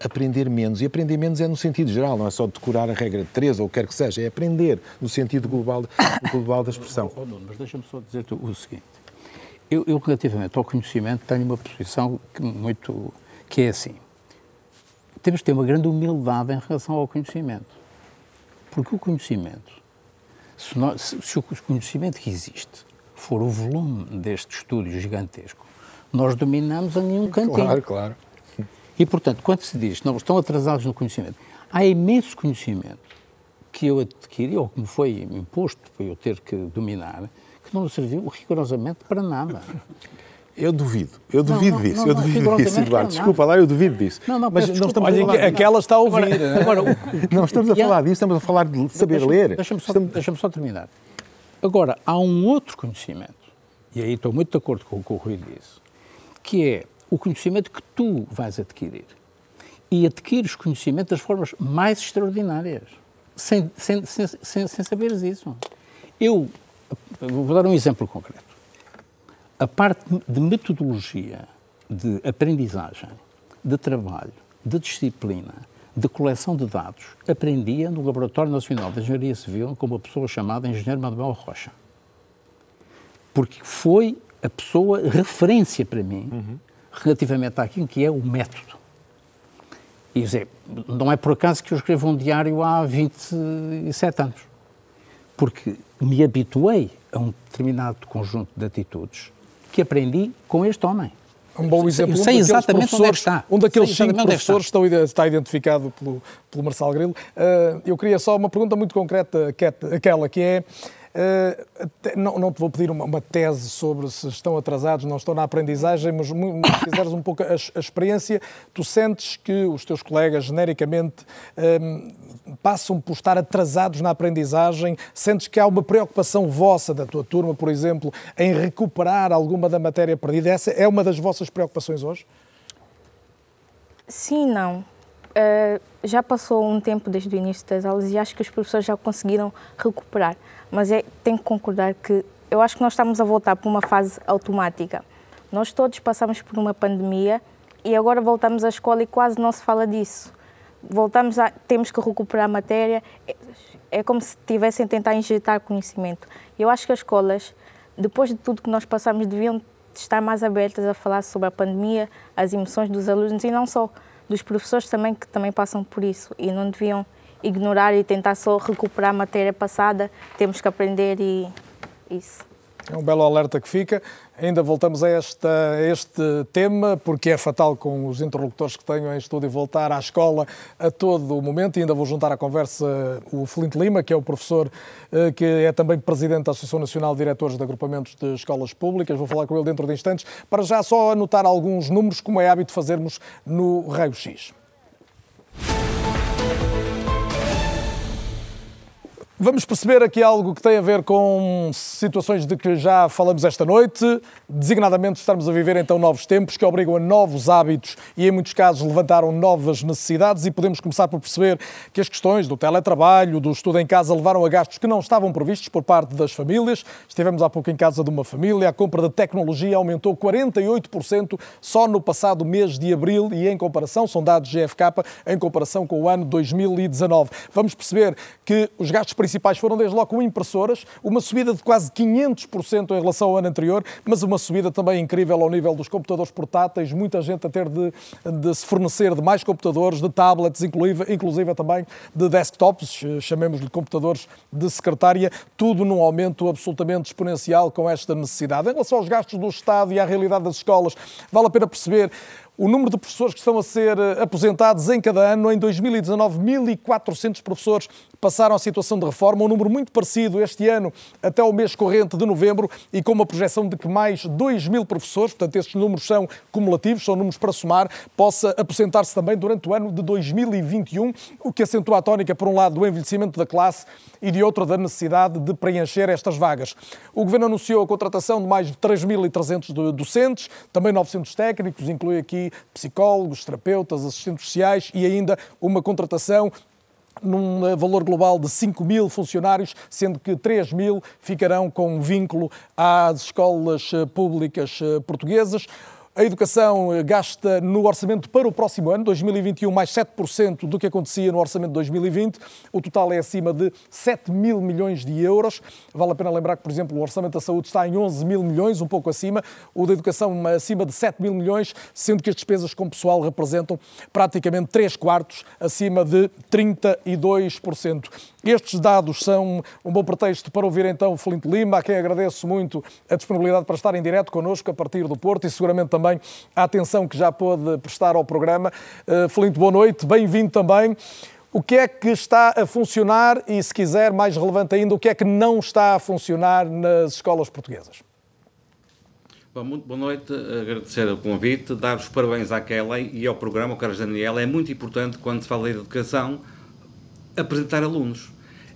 a aprender menos. E aprender menos é no sentido geral, não é só decorar a regra de três ou o que quer que seja, é aprender no sentido global, global da expressão. Oh, oh, mas deixa-me só dizer o seguinte. Eu, eu, relativamente ao conhecimento, tenho uma posição que, muito, que é assim. Temos que ter uma grande humildade em relação ao conhecimento. Porque o conhecimento, se, nós, se, se o conhecimento que existe for o volume deste estúdio gigantesco, nós dominamos a nenhum cantinho. Claro, claro. E, portanto, quando se diz não estão atrasados no conhecimento, há imenso conhecimento que eu adquiri, ou que me foi imposto para eu ter que dominar, que não serviu rigorosamente para nada. Eu duvido, eu duvido não, disso, não, eu duvido disso, Eduardo. Desculpa lá, eu duvido disso. Não, não, mas não estamos Olha, a falar... aquela está a ouvir. Agora, agora [laughs] o... não estamos a falar disso, estamos a falar de saber deixa ler. Deixa-me só, estamos... deixa só terminar. Agora, há um outro conhecimento, e aí estou muito de acordo com o que o Rui disse, que é o conhecimento que tu vais adquirir. E adquires conhecimento das formas mais extraordinárias, sem, sem, sem, sem, sem saberes isso. Eu vou dar um exemplo concreto. A parte de metodologia, de aprendizagem, de trabalho, de disciplina, de coleção de dados, aprendia no Laboratório Nacional de Engenharia Civil com uma pessoa chamada Engenheiro Manuel Rocha. Porque foi a pessoa referência para mim uhum. relativamente àquilo que é o método. E dizer, não é por acaso que eu escrevo um diário há 27 anos. Porque me habituei a um determinado conjunto de atitudes que aprendi com este homem. Um bom exemplo. Eu sei um exatamente onde é está. Um daqueles sei cinco é professores está. Estão, está identificado pelo, pelo Marcelo Grilo. Uh, eu queria só uma pergunta muito concreta, aquela que é não, não, te vou pedir uma, uma, tese sobre se estão atrasados, não estão na aprendizagem, mas se quiseres um pouco a, a, experiência, tu sentes que os teus colegas genericamente um, passam por estar atrasados na aprendizagem? Sentes que há uma preocupação vossa da tua turma, por exemplo, em recuperar alguma da matéria perdida? Essa é uma das vossas preocupações hoje? Sim, não. Uh, já passou um tempo desde o início das aulas e acho que os professores já conseguiram recuperar mas é, tenho que concordar que eu acho que nós estamos a voltar para uma fase automática. Nós todos passamos por uma pandemia e agora voltamos à escola e quase não se fala disso. Voltamos a temos que recuperar a matéria. É, é como se tivessem tentar injetar conhecimento. Eu acho que as escolas, depois de tudo que nós passamos, deviam estar mais abertas a falar sobre a pandemia, as emoções dos alunos e não só dos professores também que também passam por isso e não deviam ignorar e tentar só recuperar a matéria passada, temos que aprender e isso. É um belo alerta que fica. Ainda voltamos a, esta, a este tema, porque é fatal com os interlocutores que tenho em estúdio voltar à escola a todo o momento. E ainda vou juntar à conversa o Flint Lima, que é o professor eh, que é também presidente da Associação Nacional de Diretores de Agrupamentos de Escolas Públicas. Vou falar com ele dentro de instantes, para já só anotar alguns números, como é hábito fazermos no Raio X. Vamos perceber aqui algo que tem a ver com situações de que já falamos esta noite. Designadamente, estamos a viver então novos tempos que obrigam a novos hábitos e, em muitos casos, levantaram novas necessidades. E podemos começar por perceber que as questões do teletrabalho, do estudo em casa, levaram a gastos que não estavam previstos por parte das famílias. Estivemos há pouco em casa de uma família. A compra de tecnologia aumentou 48% só no passado mês de abril e, em comparação, são dados GFK, em comparação com o ano 2019. Vamos perceber que os gastos principais principais foram desde logo com impressoras, uma subida de quase 500% em relação ao ano anterior, mas uma subida também incrível ao nível dos computadores portáteis, muita gente a ter de, de se fornecer de mais computadores, de tablets, inclusive, inclusive também de desktops, chamemos-lhe computadores de secretária, tudo num aumento absolutamente exponencial com esta necessidade. Em relação aos gastos do Estado e à realidade das escolas, vale a pena perceber o número de professores que estão a ser aposentados em cada ano. Em 2019, 1.400 professores passaram a situação de reforma, um número muito parecido este ano até o mês corrente de novembro e com uma projeção de que mais 2 mil professores, portanto estes números são cumulativos, são números para somar, possa aposentar-se também durante o ano de 2021, o que acentua a tónica, por um lado, do envelhecimento da classe e de outro da necessidade de preencher estas vagas. O Governo anunciou a contratação de mais de 3.300 docentes, também 900 técnicos, inclui aqui psicólogos, terapeutas, assistentes sociais e ainda uma contratação num valor global de 5 mil funcionários, sendo que 3 mil ficarão com vínculo às escolas eh, públicas eh, portuguesas. A educação gasta no orçamento para o próximo ano, 2021, mais 7% do que acontecia no orçamento de 2020. O total é acima de 7 mil milhões de euros. Vale a pena lembrar que, por exemplo, o orçamento da saúde está em 11 mil milhões, um pouco acima. O da educação acima de 7 mil milhões, sendo que as despesas com pessoal representam praticamente 3 quartos, acima de 32%. Estes dados são um bom pretexto para ouvir então o Flint Lima, a quem agradeço muito a disponibilidade para estar em direto connosco a partir do Porto e seguramente também a atenção que já pôde prestar ao programa. Uh, boa noite, bem-vindo também. O que é que está a funcionar e, se quiser, mais relevante ainda, o que é que não está a funcionar nas escolas portuguesas? Bom, muito boa noite, agradecer o convite, dar os parabéns à Kelly e ao programa, o Carlos Daniel. É muito importante, quando se fala de educação, apresentar alunos.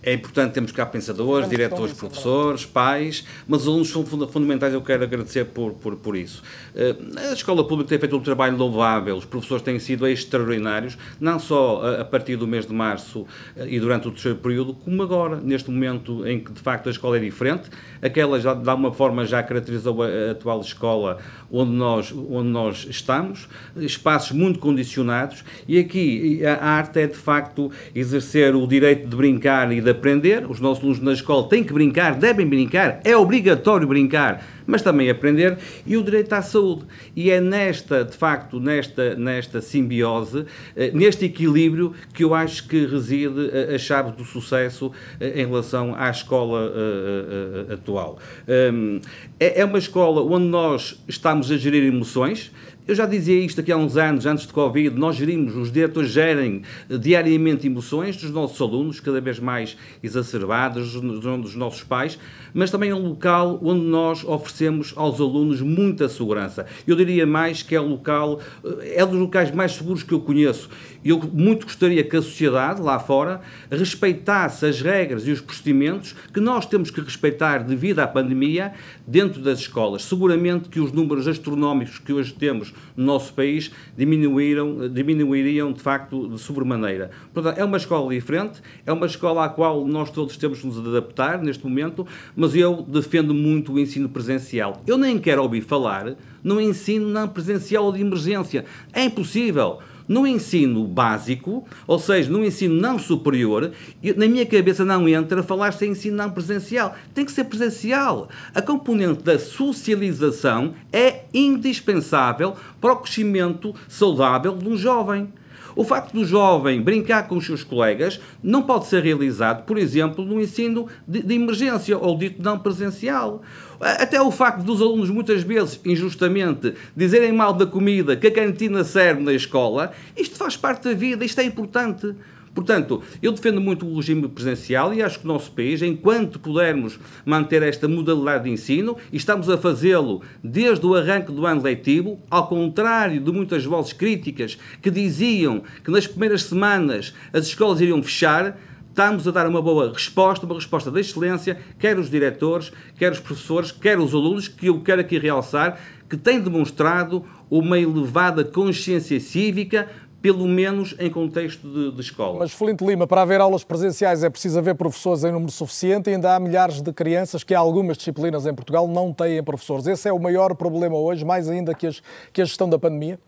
É importante termos cá pensadores, diretores, professores, pais, mas os alunos são fundamentais, eu quero agradecer por, por, por isso. Eh, a escola pública tem feito um trabalho louvável, os professores têm sido extraordinários, não só a partir do mês de março eh, e durante o terceiro período, como agora, neste momento em que de facto a escola é diferente, aquela já de alguma forma já caracterizou a atual escola onde nós, onde nós estamos, espaços muito condicionados, e aqui a arte é de facto exercer o direito de brincar e de aprender. Os nossos alunos na escola têm que brincar, devem brincar, é obrigatório brincar, mas também aprender, e o direito à saúde. E é nesta, de facto, nesta, nesta simbiose, eh, neste equilíbrio, que eu acho que reside a chave do sucesso eh, em relação à escola eh, atual. Hum, é, é uma escola onde nós estamos a gerir emoções, eu já dizia isto aqui há uns anos, antes de Covid, nós gerimos, os diretores gerem eh, diariamente emoções dos nossos alunos, cada vez mais exacerbadas, dos nossos pais, mas também é um local onde nós oferecemos aos alunos muita segurança. Eu diria mais que é um local, eh, é dos locais mais seguros que eu conheço. Eu muito gostaria que a sociedade lá fora respeitasse as regras e os procedimentos que nós temos que respeitar devido à pandemia dentro das escolas. Seguramente que os números astronómicos que hoje temos no nosso país diminuíram, diminuiriam de facto de sobremaneira. Portanto, é uma escola diferente, é uma escola à qual nós todos temos que nos adaptar neste momento, mas eu defendo muito o ensino presencial. Eu nem quero ouvir falar no ensino não presencial de emergência. É impossível. No ensino básico, ou seja, no ensino não superior, na minha cabeça não entra falar-se em ensino não presencial. Tem que ser presencial. A componente da socialização é indispensável para o crescimento saudável de um jovem. O facto do jovem brincar com os seus colegas não pode ser realizado, por exemplo, no ensino de, de emergência ou dito não presencial. Até o facto dos alunos, muitas vezes, injustamente, dizerem mal da comida que a cantina serve na escola, isto faz parte da vida, isto é importante. Portanto, eu defendo muito o regime presencial e acho que o nosso país, enquanto pudermos manter esta modalidade de ensino, e estamos a fazê-lo desde o arranque do ano letivo, ao contrário de muitas vozes críticas que diziam que nas primeiras semanas as escolas iriam fechar, estamos a dar uma boa resposta, uma resposta de excelência, quer os diretores, quer os professores, quer os alunos, que eu quero aqui realçar, que têm demonstrado uma elevada consciência cívica, pelo menos em contexto de, de, escola. Mas, Flint Lima, para haver aulas presenciais é preciso haver professores em número suficiente e ainda há milhares de crianças que há algumas disciplinas em Portugal não têm professores. Esse é o maior problema hoje, mais ainda que, as, que a gestão da pandemia?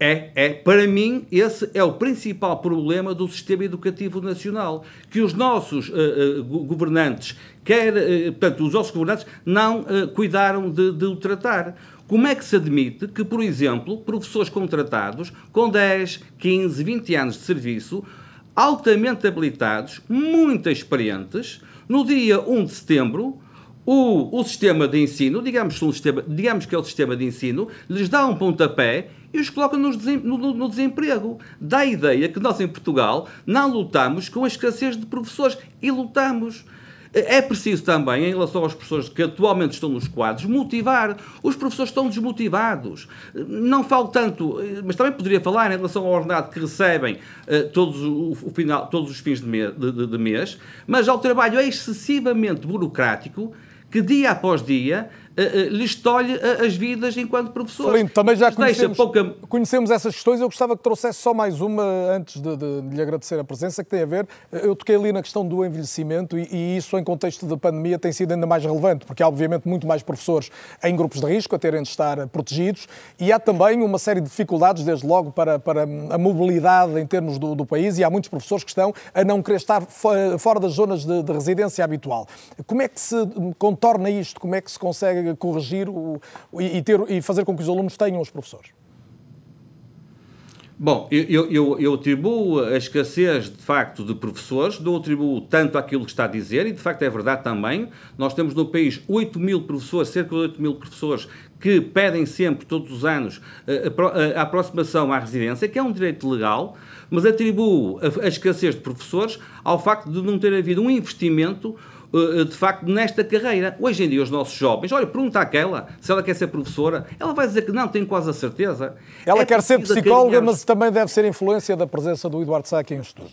É, é. Para mim, esse é o principal problema do sistema educativo nacional. Que os nossos uh, uh, governantes, quer, uh, portanto, os nossos governantes, não cuidaram de, de o tratar. Como é que se admite que, por exemplo, professores contratados com 10, 15, 20 anos de serviço, altamente habilitados, muito experientes, no dia 1 de setembro, o, o sistema de ensino, digamos, um sistema, digamos que é o sistema de ensino, lhes dá um pontapé e os coloca no, no desemprego. Dá a ideia que nós em Portugal não lutamos com a escassez de professores e lutamos. É preciso também, em relação aos professores que atualmente estão nos quadros, motivar. Os professores estão desmotivados. Não falo tanto, mas também poderia falar em relação ao ordenado que recebem uh, todos, o, o, final, todos os fins de, me, de, de, mês, mas ao trabalho excessivamente burocrático que dia após dia uh, lhes tolhe as vidas enquanto professores. Felindo, também já conhecemos, pouca... conhecemos essas questões. Eu gostava que trouxesse só mais uma antes de, de, de, lhe agradecer a presença, que tem a ver. Eu toquei ali na questão do envelhecimento e, e, isso, em contexto de pandemia, tem sido ainda mais relevante, porque há, obviamente, muito mais professores em grupos de risco a terem de estar protegidos e há também uma série de dificuldades, desde logo, para, para a mobilidade em termos do, do país e há muitos professores que estão a não querer estar fora das zonas de, de residência habitual. Como é que se contorna isto? Como é que se consegue corrigir o, e, ter, e fazer com que os alunos tenham os professores? Bom, eu, eu, eu, atribuo a escassez, de facto, de professores, não atribuo tanto àquilo que está a dizer, e de facto é verdade também. Nós temos no país 8 mil professores, cerca de 8 mil professores, que pedem sempre, todos os anos, a, a, a aproximação à residência, que é um direito legal, mas atribuo a, escassez de professores ao facto de não ter havido um investimento eh, de facto, nesta carreira. Hoje em dia, os nossos jovens, olha, pergunta àquela se ela quer ser professora, ela vai dizer que não, tenho quase a certeza. Ela é quer ser psicóloga, mas também deve ser influência da presença do Eduardo Sá em estúdio.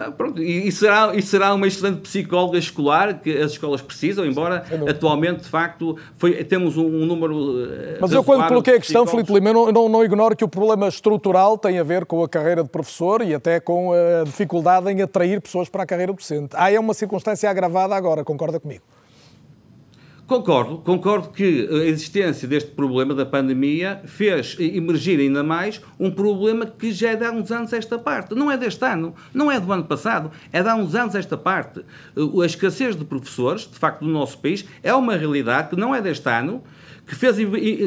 Ah, pronto, e, será, e será uma excelente psicóloga escolar que as escolas precisam, embora atualmente, de facto, foi, temos um, um número. Eh, Mas eu, quando coloquei a questão, Filipe Lima, não, não, não ignoro que o problema estrutural tem a ver com a carreira de professor e até com a dificuldade em atrair pessoas para a carreira docente. Há é uma circunstância agravada agora, concorda comigo? Concordo, concordo que a existência deste problema da pandemia fez emergir ainda mais um problema que já é de há uns anos esta parte. Não é deste ano, não é do ano passado, é de há uns anos esta parte. A escassez de professores, de facto, no nosso país, é uma realidade que não é deste ano, que fez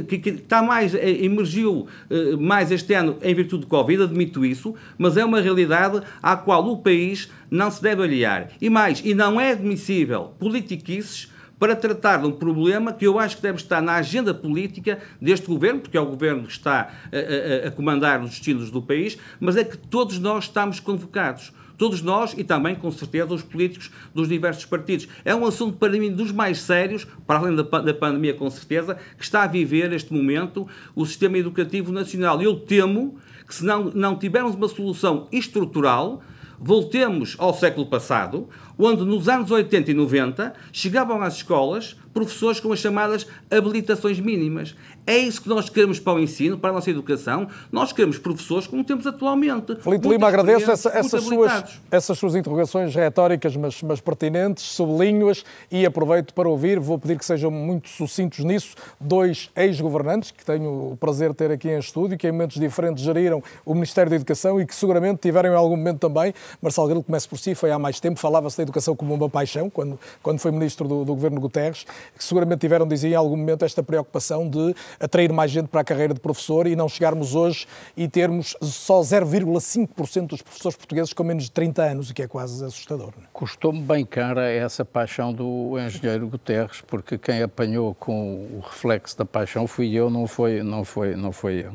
que, que está mais emergiu eh, mais este ano em virtude do Covid, admito isso, mas é uma realidade à qual o país não se deve aliar. E mais, e não é admissível politiquices para tratar de um problema que eu acho que deve estar na agenda política deste governo, porque é o governo que está a, a, a comandar os destinos do país, mas é que todos nós estamos convocados. Todos nós e também, com certeza, os políticos dos diversos partidos. É um assunto, para mim, dos mais sérios, para além da, da pandemia, com certeza, que está a viver neste momento o sistema educativo nacional. Eu temo que, se não, não tivermos uma solução estrutural, voltemos ao século passado, onde nos anos 80 e 90 chegavam às escolas professores com as chamadas habilitações mínimas. É isso que nós queremos para o ensino, para a nossa educação. Nós queremos professores como temos atualmente. Felipe Lima, agradeço essa, essas, suas, essas suas interrogações retóricas, mas, mas pertinentes, sublinho-as e aproveito para ouvir. Vou pedir que sejam muito sucintos nisso. Dois ex-governantes, que tenho o prazer de ter aqui em estúdio, que em momentos diferentes geriram o Ministério da Educação e que seguramente tiveram em algum momento também. Marcelo Grilo, comece por si, foi há mais tempo, falava-se da educação como uma paixão, quando, quando foi ministro do, do governo Guterres, que seguramente tiveram, dizia em algum momento, esta preocupação de atrair mais gente para a carreira de professor e não chegarmos hoje e termos só 0,5% dos professores portugueses com menos de 30 anos, o que é quase assustador. É? Custou-me bem cara essa paixão do engenheiro Guterres, porque quem apanhou com o reflexo da paixão fui eu, não foi, não foi, não foi eu.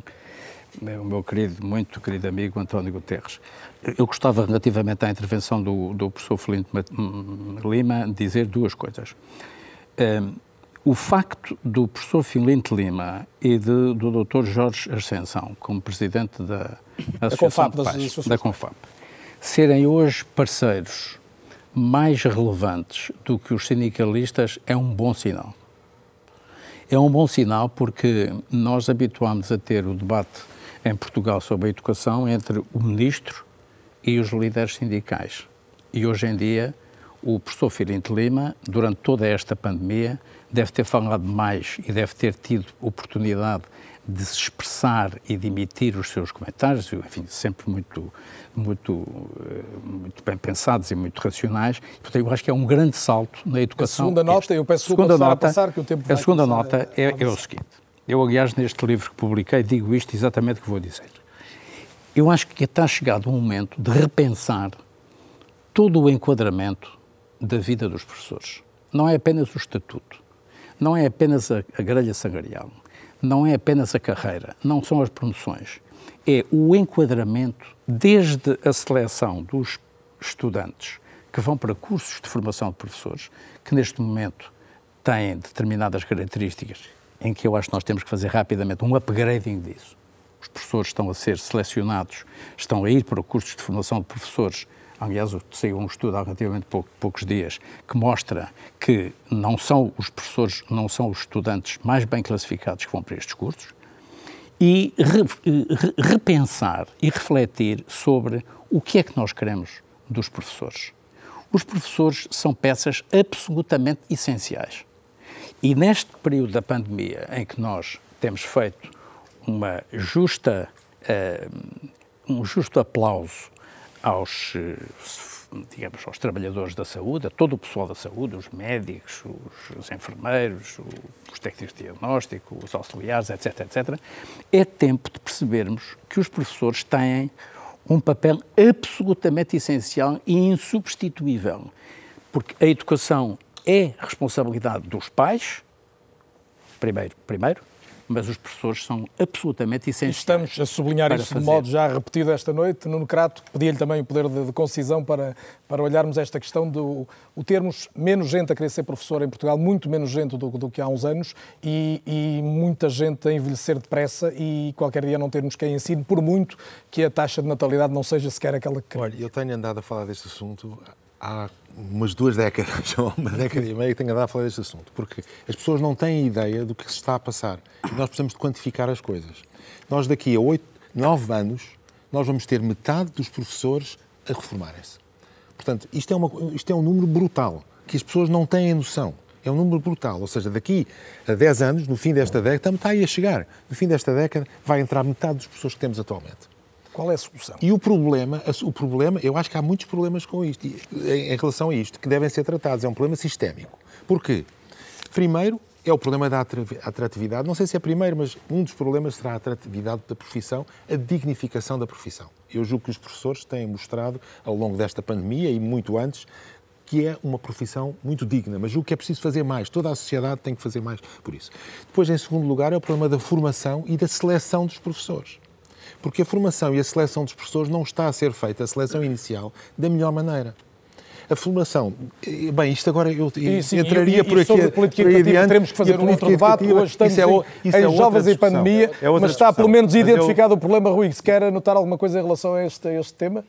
O meu querido, muito querido amigo António Guterres. Eu gostava, relativamente à intervenção do, do professor Felinto Lima, dizer duas coisas. Um, o facto do professor Filinto Lima e de, do Dr. Jorge Ascensão, como presidente da Associação da Confab, de Pais, da Confab, serem hoje parceiros mais relevantes do que os sindicalistas é um bom sinal. É um bom sinal porque nós habituámos a ter o debate em Portugal sobre a educação entre o ministro e os líderes sindicais. E hoje em dia, o professor Filinto Lima, durante toda esta pandemia, deve ter falado mais e deve ter tido oportunidade de se expressar e de emitir os seus comentários, enfim, sempre muito, muito, eh, muito bem pensados e muito racionais. Portanto, eu acho que é um grande salto na educação. A segunda nota, eu peço segunda nota, a passar, que o tempo A segunda nota é, é o seguinte. Eu, aliás, neste livro que publiquei, digo isto exatamente que vou dizer. Eu acho que está chegado um momento de repensar todo o enquadramento da vida dos professores. Não é apenas o estatuto não é apenas a, a grelha salarial, não é apenas a carreira, não são as promoções, é o enquadramento desde a seleção dos estudantes que vão para cursos de formação de professores, que neste momento têm determinadas características em que eu acho que nós temos que fazer rapidamente um upgrading disso. Os professores estão a ser selecionados, estão a ir para cursos de formação de professores. Aliás, saiu um estudo há relativamente pouco, poucos dias que mostra que não são os professores, não são os estudantes mais bem classificados que vão para estes cursos. E re, re, repensar e refletir sobre o que é que nós queremos dos professores. Os professores são peças absolutamente essenciais. E neste período da pandemia, em que nós temos feito uma justa, uh, um justo aplauso aos, digamos, aos trabalhadores da saúde, a todo o pessoal da saúde, os médicos, os, os enfermeiros, os técnicos de diagnóstico, os auxiliares, etc., etc., é tempo de percebermos que os professores têm um papel absolutamente essencial e insubstituível, porque a educação é responsabilidade dos pais, primeiro, primeiro, mas os professores são absolutamente essenciais. Estamos a sublinhar isso fazer. de modo já repetido esta noite. Nuno Crato, pedi-lhe também o poder de, de, concisão para, para olharmos esta questão do o termos menos gente a querer ser professor em Portugal, muito menos gente do, do que há uns anos, e, e, muita gente a envelhecer depressa e qualquer dia não termos quem ensine, por muito que a taxa de natalidade não seja sequer aquela que... Olha, eu tenho andado a falar deste assunto há umas duas décadas, [laughs] ou uma década e meia, que tenho andado a falar deste assunto, porque as pessoas não têm ideia do que se está a passar. E nós precisamos de quantificar as coisas. Nós, daqui a oito, nove anos, nós vamos ter metade dos professores a reformarem-se. Portanto, isto é, uma, isto é um número brutal, que as pessoas não têm noção. É um número brutal. Ou seja, daqui a 10 anos, no fim desta década, está aí a chegar. No fim desta década, vai entrar metade dos professores que temos atualmente. Qual é a solução? E o problema, o problema, eu acho que há muitos problemas com isto, em relação a isto, que devem ser tratados. É um problema sistémico. Porquê? Primeiro, é o problema da atratividade. Não sei se é primeiro, mas um dos problemas será a atratividade da profissão, a dignificação da profissão. Eu julgo que os professores têm mostrado, ao longo desta pandemia e muito antes, que é uma profissão muito digna, mas julgo que é preciso fazer mais. Toda a sociedade tem que fazer mais por isso. Depois, em segundo lugar, é o problema da formação e da seleção dos professores porque a formação e a seleção dos professores não está a ser feita, a seleção inicial, da melhor maneira. A formação, bem, isto agora eu isso, entraria e, por aqui. Sobre a política educativa teremos que fazer um outro debate. Hoje estamos é, em, é jovens em pandemia, é mas está pelo menos identificado eu... o problema. Rui, se quer anotar alguma coisa em relação a este, a este tema?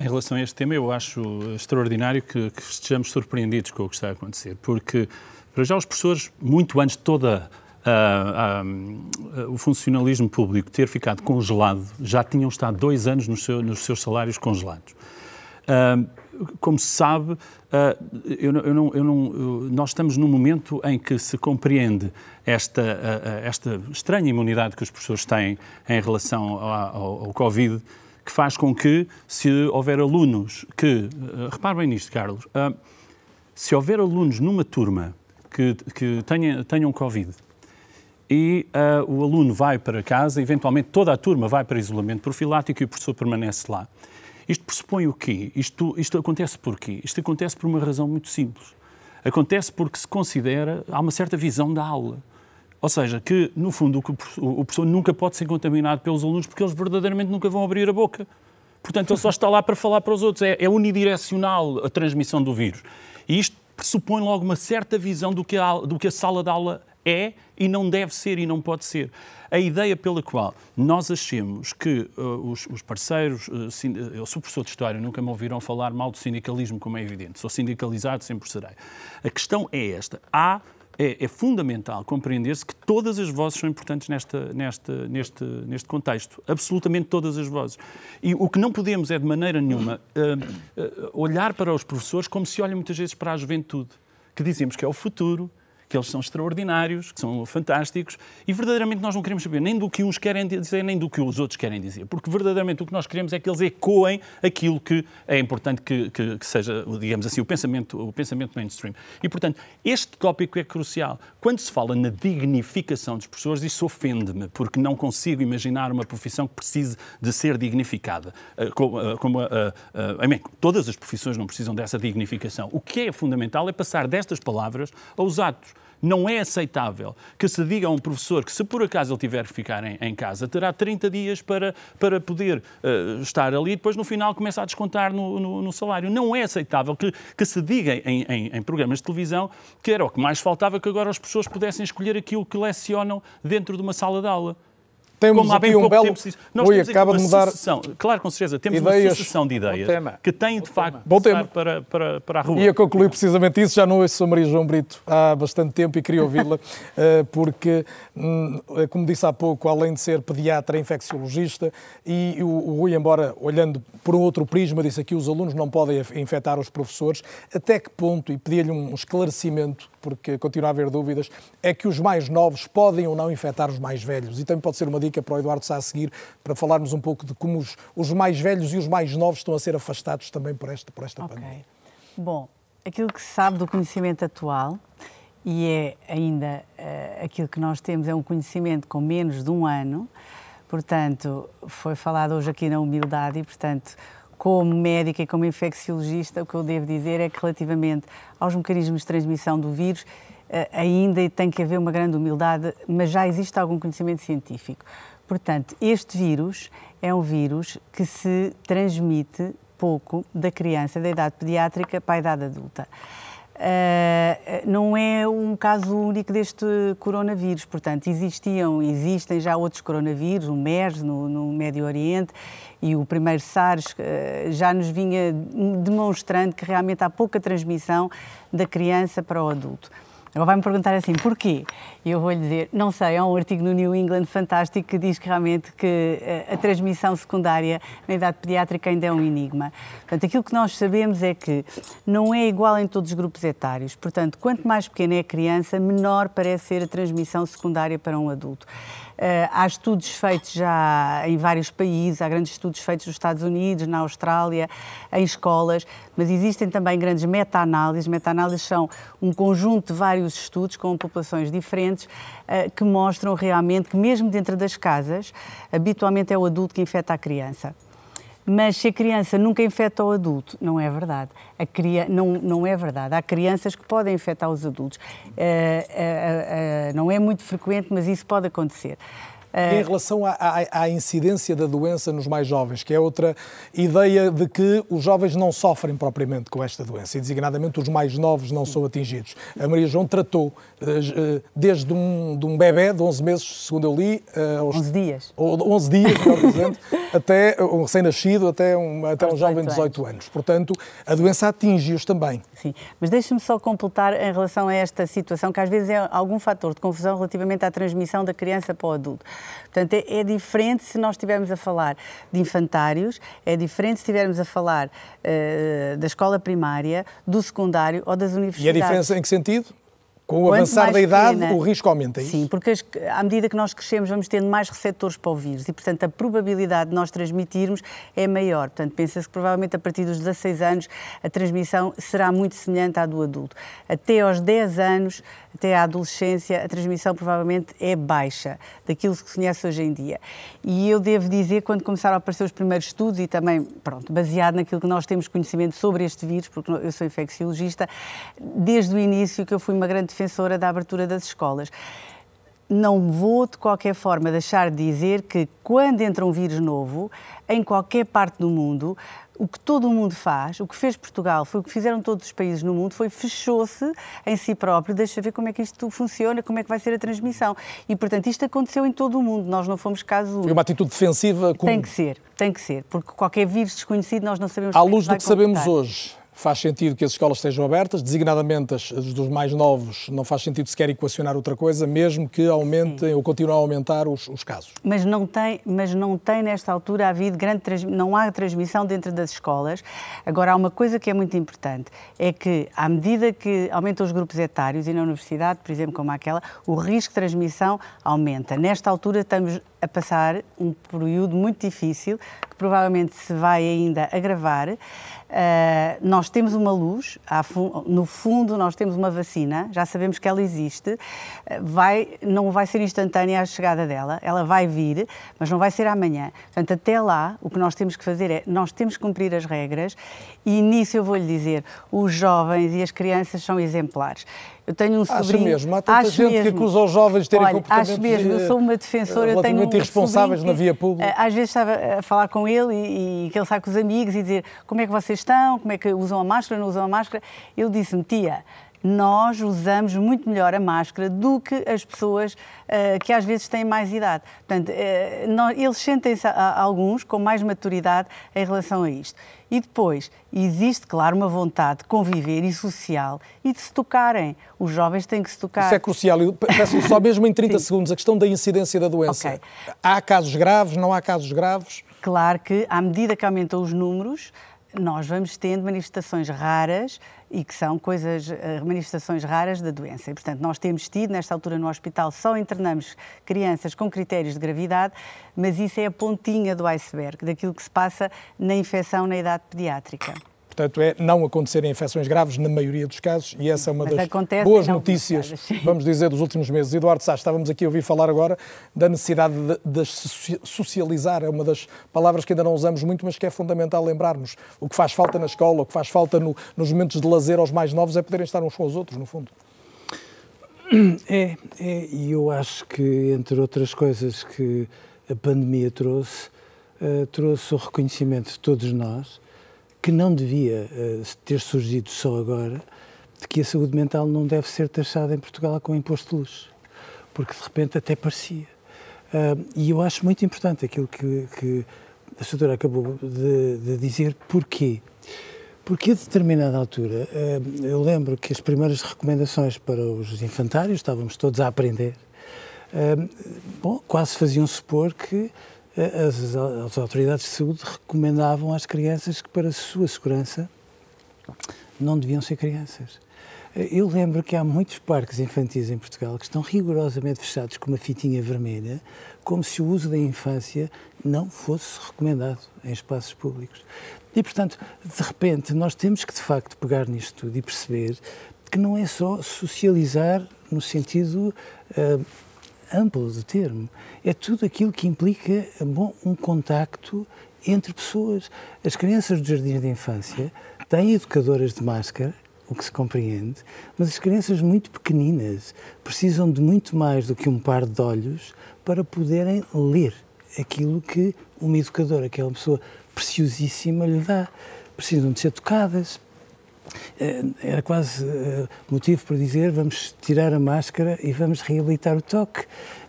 Em relação a este tema, eu acho extraordinário que, que estejamos surpreendidos com o que está a acontecer, porque, para já, os professores, muito antes de toda uh, uh, o funcionalismo público ter ficado congelado, já tinham estado dois anos no seu, nos seus salários congelados. como se sabe, eu não, eu não, eu nós estamos num momento em que se compreende esta, esta estranha imunidade que os professores têm em relação ao, ao Covid, que faz com que, se houver alunos que. Repare bem nisto, Carlos. se houver alunos numa turma que, que tenha, tenham Covid e uh, o aluno vai para casa, eventualmente toda a turma vai para isolamento profilático e o professor permanece lá. Isto pressupõe o quê? Isto, isto acontece por quê? Isto acontece por uma razão muito simples. Acontece porque se considera, há uma certa visão da aula. Ou seja, que, no fundo, o professor nunca pode ser contaminado pelos alunos porque eles verdadeiramente nunca vão abrir a boca. Portanto, ele só está lá para falar para os outros. É, é unidirecional a transmissão do vírus. E isto pressupõe logo uma certa visão do que a, do que a sala de aula é e não deve ser e não pode ser. A ideia pela qual nós achemos que uh, os, os, parceiros, uh, eu sou professor de História, nunca me ouviram falar mal do sindicalismo, como é evidente, sou sindicalizado, sempre serei. A questão é esta: há é, é, fundamental compreender-se que todas as vozes são importantes nesta, nesta, neste, neste contexto. Absolutamente todas as vozes. E o que não podemos é, de maneira nenhuma, uh, uh, olhar para os professores como se olha muitas vezes para a juventude, que dizemos que é o futuro, que eles são extraordinários, que são fantásticos, e verdadeiramente nós não queremos saber nem do que uns querem dizer, nem do que os outros querem dizer, porque verdadeiramente o que nós queremos é que eles ecoem aquilo que é importante que, que, que seja, digamos assim, o pensamento, o pensamento mainstream. E, portanto, este tópico é crucial. Quando se fala na dignificação dos professores, isso ofende-me, porque não consigo imaginar uma profissão que precise de ser dignificada. Eh, como, eh, como uh, uh, todas as profissões não precisam dessa dignificação. O que é fundamental é passar destas palavras aos atos Não é aceitável que se diga a um professor que, se por acaso ele tiver que ficar em, em casa, terá 30 dias para, para poder uh, estar ali e depois, no final, começa a descontar no, no, no salário. Não é aceitável que, que se diga em, em, em, programas de televisão que era o que mais faltava que agora as pessoas pudessem escolher aquilo que lecionam dentro de uma sala de aula. Temos Como aqui um belo... Nós Oi, acaba de mudar... Sucessão. Claro, com certeza, temos ideias... uma sucessão de ideias que têm, de facto, Bom tema. Para, para, para a rua. E a concluir precisamente isso, já não ouço a Maria João Brito há bastante tempo e queria ouvi-la, [laughs] eh, porque, hum, como disse há pouco, além de ser pediatra, é infecciologista, e o Rui, embora olhando por um outro prisma, disse aqui os alunos não podem infectar os professores, até que ponto, e pedia-lhe um esclarecimento porque continua a haver dúvidas, é que os mais novos podem ou não infectar os mais velhos. E também pode ser uma dica para o Eduardo Sá a seguir, para falarmos um pouco de como os, os mais velhos e os mais novos estão a ser afastados também por esta, por esta okay. pandemia. Bom, aquilo que se sabe do conhecimento atual, e é ainda uh, aquilo que nós temos, é um conhecimento com menos de um ano, portanto, foi falado hoje aqui na humildade, e portanto, como médica e como infecciologista, o que eu devo dizer é que relativamente aos mecanismos de transmissão do vírus, eh, ainda tem que haver uma grande humildade, mas já existe algum conhecimento científico. Portanto, este vírus é um vírus que se transmite pouco da criança da idade pediátrica para a idade adulta. Uh, não é um caso único deste coronavírus, portanto, existiam, existem já outros coronavírus, o MERS no, no Médio Oriente e o primeiro SARS uh, já nos vinha demonstrando que realmente há pouca transmissão da criança para o adulto. Agora vai-me perguntar assim, porquê? E eu vou-lhe dizer, não sei, há um artigo no New England fantástico que diz que realmente que a, a transmissão secundária na idade pediátrica ainda é um enigma. Portanto, aquilo que nós sabemos é que não é igual em todos os grupos etários. Portanto, quanto mais pequena é a criança, menor parece ser a transmissão secundária para um adulto. Uh, há estudos feitos já em vários países, há grandes estudos feitos nos Estados Unidos, na Austrália, em escolas, mas existem também grandes meta-análises. Meta-análises são um conjunto de vários estudos com populações diferentes uh, que mostram realmente que, mesmo dentro das casas, habitualmente é o adulto que infecta a criança. Mas se a criança nunca infecta o adulto, não é verdade. A cria... não, não é verdade. Há crianças que podem infectar os adultos. Uh, uh, uh, não é muito frequente, mas isso pode acontecer. Em relação à, à, à, incidência da doença nos mais jovens, que é outra ideia de que os jovens não sofrem propriamente com esta doença, e designadamente os mais novos não são atingidos. A Maria João tratou eh, desde um, de um bebê de 11 meses, segundo eu li, eh, aos 11 dias, 11 dias dizendo, [laughs] até um recém-nascido, até um, até um jovem de 18 anos. anos. Portanto, a doença atinge-os também. Sim, mas deixe-me só completar em relação a esta situação, que às vezes é algum fator de confusão relativamente à transmissão da criança para o adulto. Portanto, é, é diferente se nós estivermos a falar de infantários, é diferente se estivermos a falar uh, da escola primária, do secundário ou das universidades. E a diferença em que sentido? Com o avançar da idade, pequena, o risco aumenta, é isso? Sim, porque à medida que nós crescemos, vamos tendo mais receptores para o vírus e, portanto, a probabilidade de nós transmitirmos é maior. Portanto, pensa-se que provavelmente a partir dos 16 anos a transmissão será muito semelhante à do adulto. Até aos 10 anos, até à adolescência, a transmissão provavelmente é baixa daquilo que se conhece hoje em dia. E eu devo dizer, quando começaram a aparecer os primeiros estudos e também, pronto, baseado naquilo que nós temos conhecimento sobre este vírus, porque eu sou infecciologista, desde o início que eu fui uma grande defensora da abertura das escolas. Não vou, de qualquer forma, deixar de dizer que quando entra um vírus novo, em qualquer parte do mundo, o que todo o mundo faz, o que fez Portugal, foi o que fizeram todos os países no mundo, foi fechou-se em si próprio, deixa ver como é que isto funciona, como é que vai ser a transmissão. E, portanto, isto aconteceu em todo o mundo, nós não fomos caso único. Foi uma atitude defensiva comum. Tem que ser, tem que ser, porque qualquer vírus desconhecido nós não sabemos... À luz do que sabemos hoje, faz sentido que as escolas estejam abertas, designadamente as, dos mais novos, não faz sentido sequer equacionar outra coisa, mesmo que aumentem Sim. ou continuem a aumentar os, os, casos. Mas não tem, mas não tem nesta altura havido grande não há transmissão dentro das escolas. Agora há uma coisa que é muito importante, é que à medida que aumentam os grupos etários e na universidade, por exemplo, como aquela, o risco de transmissão aumenta. Nesta altura estamos a passar um período muito difícil, que provavelmente se vai ainda agravar. Uh, nós temos uma luz, no fundo nós temos uma vacina, já sabemos que ela existe, vai, não vai ser instantânea a chegada dela, ela vai vir, mas não vai ser amanhã. Portanto, até lá, o que nós temos que fazer é, nós temos que cumprir as regras e nisso eu vou-lhe dizer, os jovens e as crianças são exemplares. Eu tenho um acho sobrinho... mesmo, há tanta gente mesmo. que acusa os jovens de terem Olha, comportamentos acho mesmo, eu sou uma defensora, eu tenho um irresponsáveis na via pública. Às vezes estava a falar com ele e, e que ele sai com os amigos e dizer como é que vocês estão, como é que usam a máscara, não usam a máscara. Ele disse-me, tia, nós usamos muito melhor a máscara do que as pessoas uh, que às vezes têm mais idade. Portanto, uh, nós, eles sentem-se, alguns, com mais maturidade em relação a isto. E depois, existe, claro, uma vontade de conviver e social e de se tocarem. Os jovens têm que se tocar. Isso é crucial. Eu peço só mesmo em 30 [laughs] segundos a questão da incidência da doença. Okay. Há casos graves, não há casos graves? Claro que, à medida que aumentam os números, nós vamos tendo manifestações raras e que são coisas, eh, manifestações raras da doença. E, portanto, nós temos tido, nesta altura no hospital, só internamos crianças com critérios de gravidade, mas isso é a pontinha do iceberg, daquilo que se passa na infecção na idade pediátrica. Portanto, é não acontecerem infecções graves na maioria dos casos e essa é uma Mas das boas notícias, vamos dizer, dos últimos meses. Eduardo Sá, estávamos aqui a ouvir falar agora da necessidade de, de socializar, é uma das palavras que ainda não usamos muito, mas que é fundamental lembrarmos. O que faz falta na escola, o que faz falta no, nos momentos de lazer aos mais novos é poderem estar uns com os outros, no fundo. É, é, e eu acho que, entre outras coisas que a pandemia trouxe, uh, trouxe o reconhecimento de todos nós que não devia uh, ter surgido só agora, de que a saúde mental não deve ser taxada em Portugal com imposto de luxo, porque de repente até parecia. Uh, e eu acho muito importante aquilo que, que a senhora acabou de, de, dizer, porquê? Porque a determinada altura, uh, eu lembro que as primeiras recomendações para os infantários, estávamos todos a aprender, bom, quase faziam supor que as, as autoridades de saúde recomendavam às crianças que, para a sua segurança, não deviam ser crianças. Eu lembro que há muitos parques infantis em Portugal que estão rigorosamente fechados com uma fitinha vermelha, como se o uso da infância não fosse recomendado em espaços públicos. E, portanto, de repente, nós temos que, de facto, pegar nisto tudo e perceber que não é só socializar no sentido uh, amplo do termo. É tudo aquilo que implica bom, um contacto entre pessoas. As crianças do jardim de infância têm educadoras de máscara, o que se compreende, mas as crianças muito pequeninas precisam de muito mais do que um par de olhos para poderem ler aquilo que uma educadora, que é uma pessoa preciosíssima, lhe dá. Precisam de ser tocadas, era quase uh, motivo para dizer vamos tirar a máscara e vamos reabilitar o toque,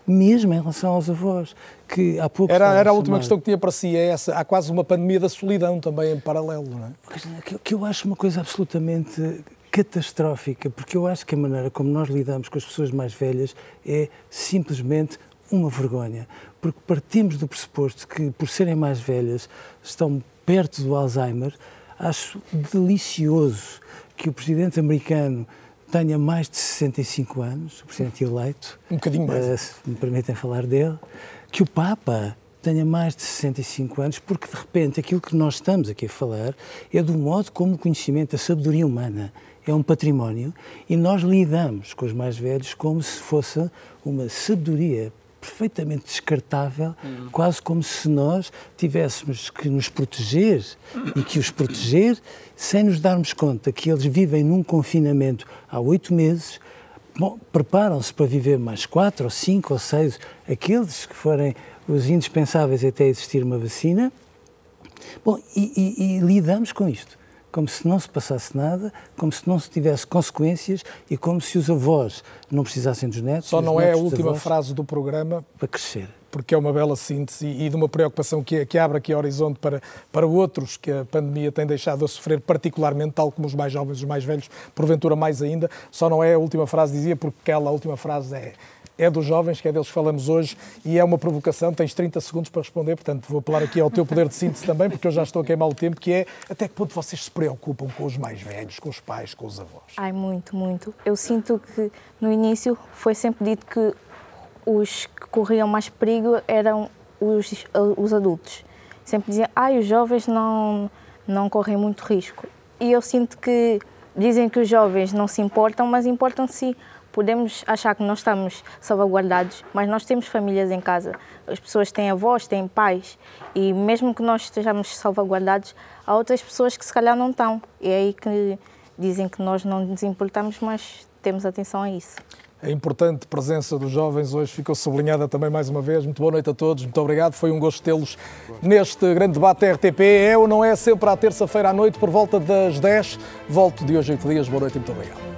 mesmo em relação aos avós, que há pouco... Era, era a última questão que tinha para si, é essa, há quase uma pandemia da solidão também em paralelo, não é? Que, que eu acho uma coisa absolutamente catastrófica, porque eu acho que a maneira como nós lidamos com as pessoas mais velhas é simplesmente uma vergonha, porque partimos do pressuposto que, por serem mais velhas, estão perto do Alzheimer, Acho delicioso que o presidente americano tenha mais de 65 anos, o presidente eleito. Um bocadinho mais. Uh, se me permitem falar dele. Que o Papa tenha mais de 65 anos, porque de repente aquilo que nós estamos aqui a falar é do modo como o conhecimento, a sabedoria humana é um património e nós lidamos com os mais velhos como se fosse uma sabedoria perfeitamente descartável, uhum. quase como se nós tivéssemos que nos proteger e que os proteger sem nos darmos conta que eles vivem num confinamento há oito meses, preparam-se para viver mais quatro ou cinco ou seis, aqueles que forem os indispensáveis até existir uma vacina. Bom, e, e, e lidamos com isto como se não se passasse nada, como se não se tivesse consequências e como se os avós não precisassem dos netos. Só não é a última frase do programa. Para crescer. Porque é uma bela síntese e de uma preocupação que, que abre aqui horizonte para, para outros que a pandemia tem deixado a sofrer particularmente, tal como os mais jovens, os mais velhos, porventura mais ainda. Só não é a última frase, dizia, porque aquela última frase é é dos jovens, que é deles que falamos hoje, e é uma provocação. Tens 30 segundos para responder, portanto, vou apelar aqui ao teu poder de síntese também, porque eu já estou a queimar o tempo, que é até que ponto vocês se preocupam com os mais velhos, com os pais, com os avós? Ai, muito, muito. Eu sinto que no início foi sempre dito que os que corriam mais perigo eram os, os adultos. Sempre diziam, ai, os jovens não, não correm muito risco. E eu sinto que dizem que os jovens não se importam, mas importam sim podemos achar que nós estamos salvaguardados, mas nós temos famílias em casa. As pessoas têm avós, têm pais, e mesmo que nós estejamos salvaguardados, há outras pessoas que se calhar não estão. E é aí que dizem que nós não nos importamos, mas temos atenção a isso. A importante presença dos jovens hoje ficou sublinhada também mais uma vez. Muito boa noite a todos, muito obrigado. Foi um gosto tê-los neste grande debate RTP. É ou não é sempre à terça-feira à noite, por volta das 10. Volto de hoje 8 dias. Boa noite e muito obrigado.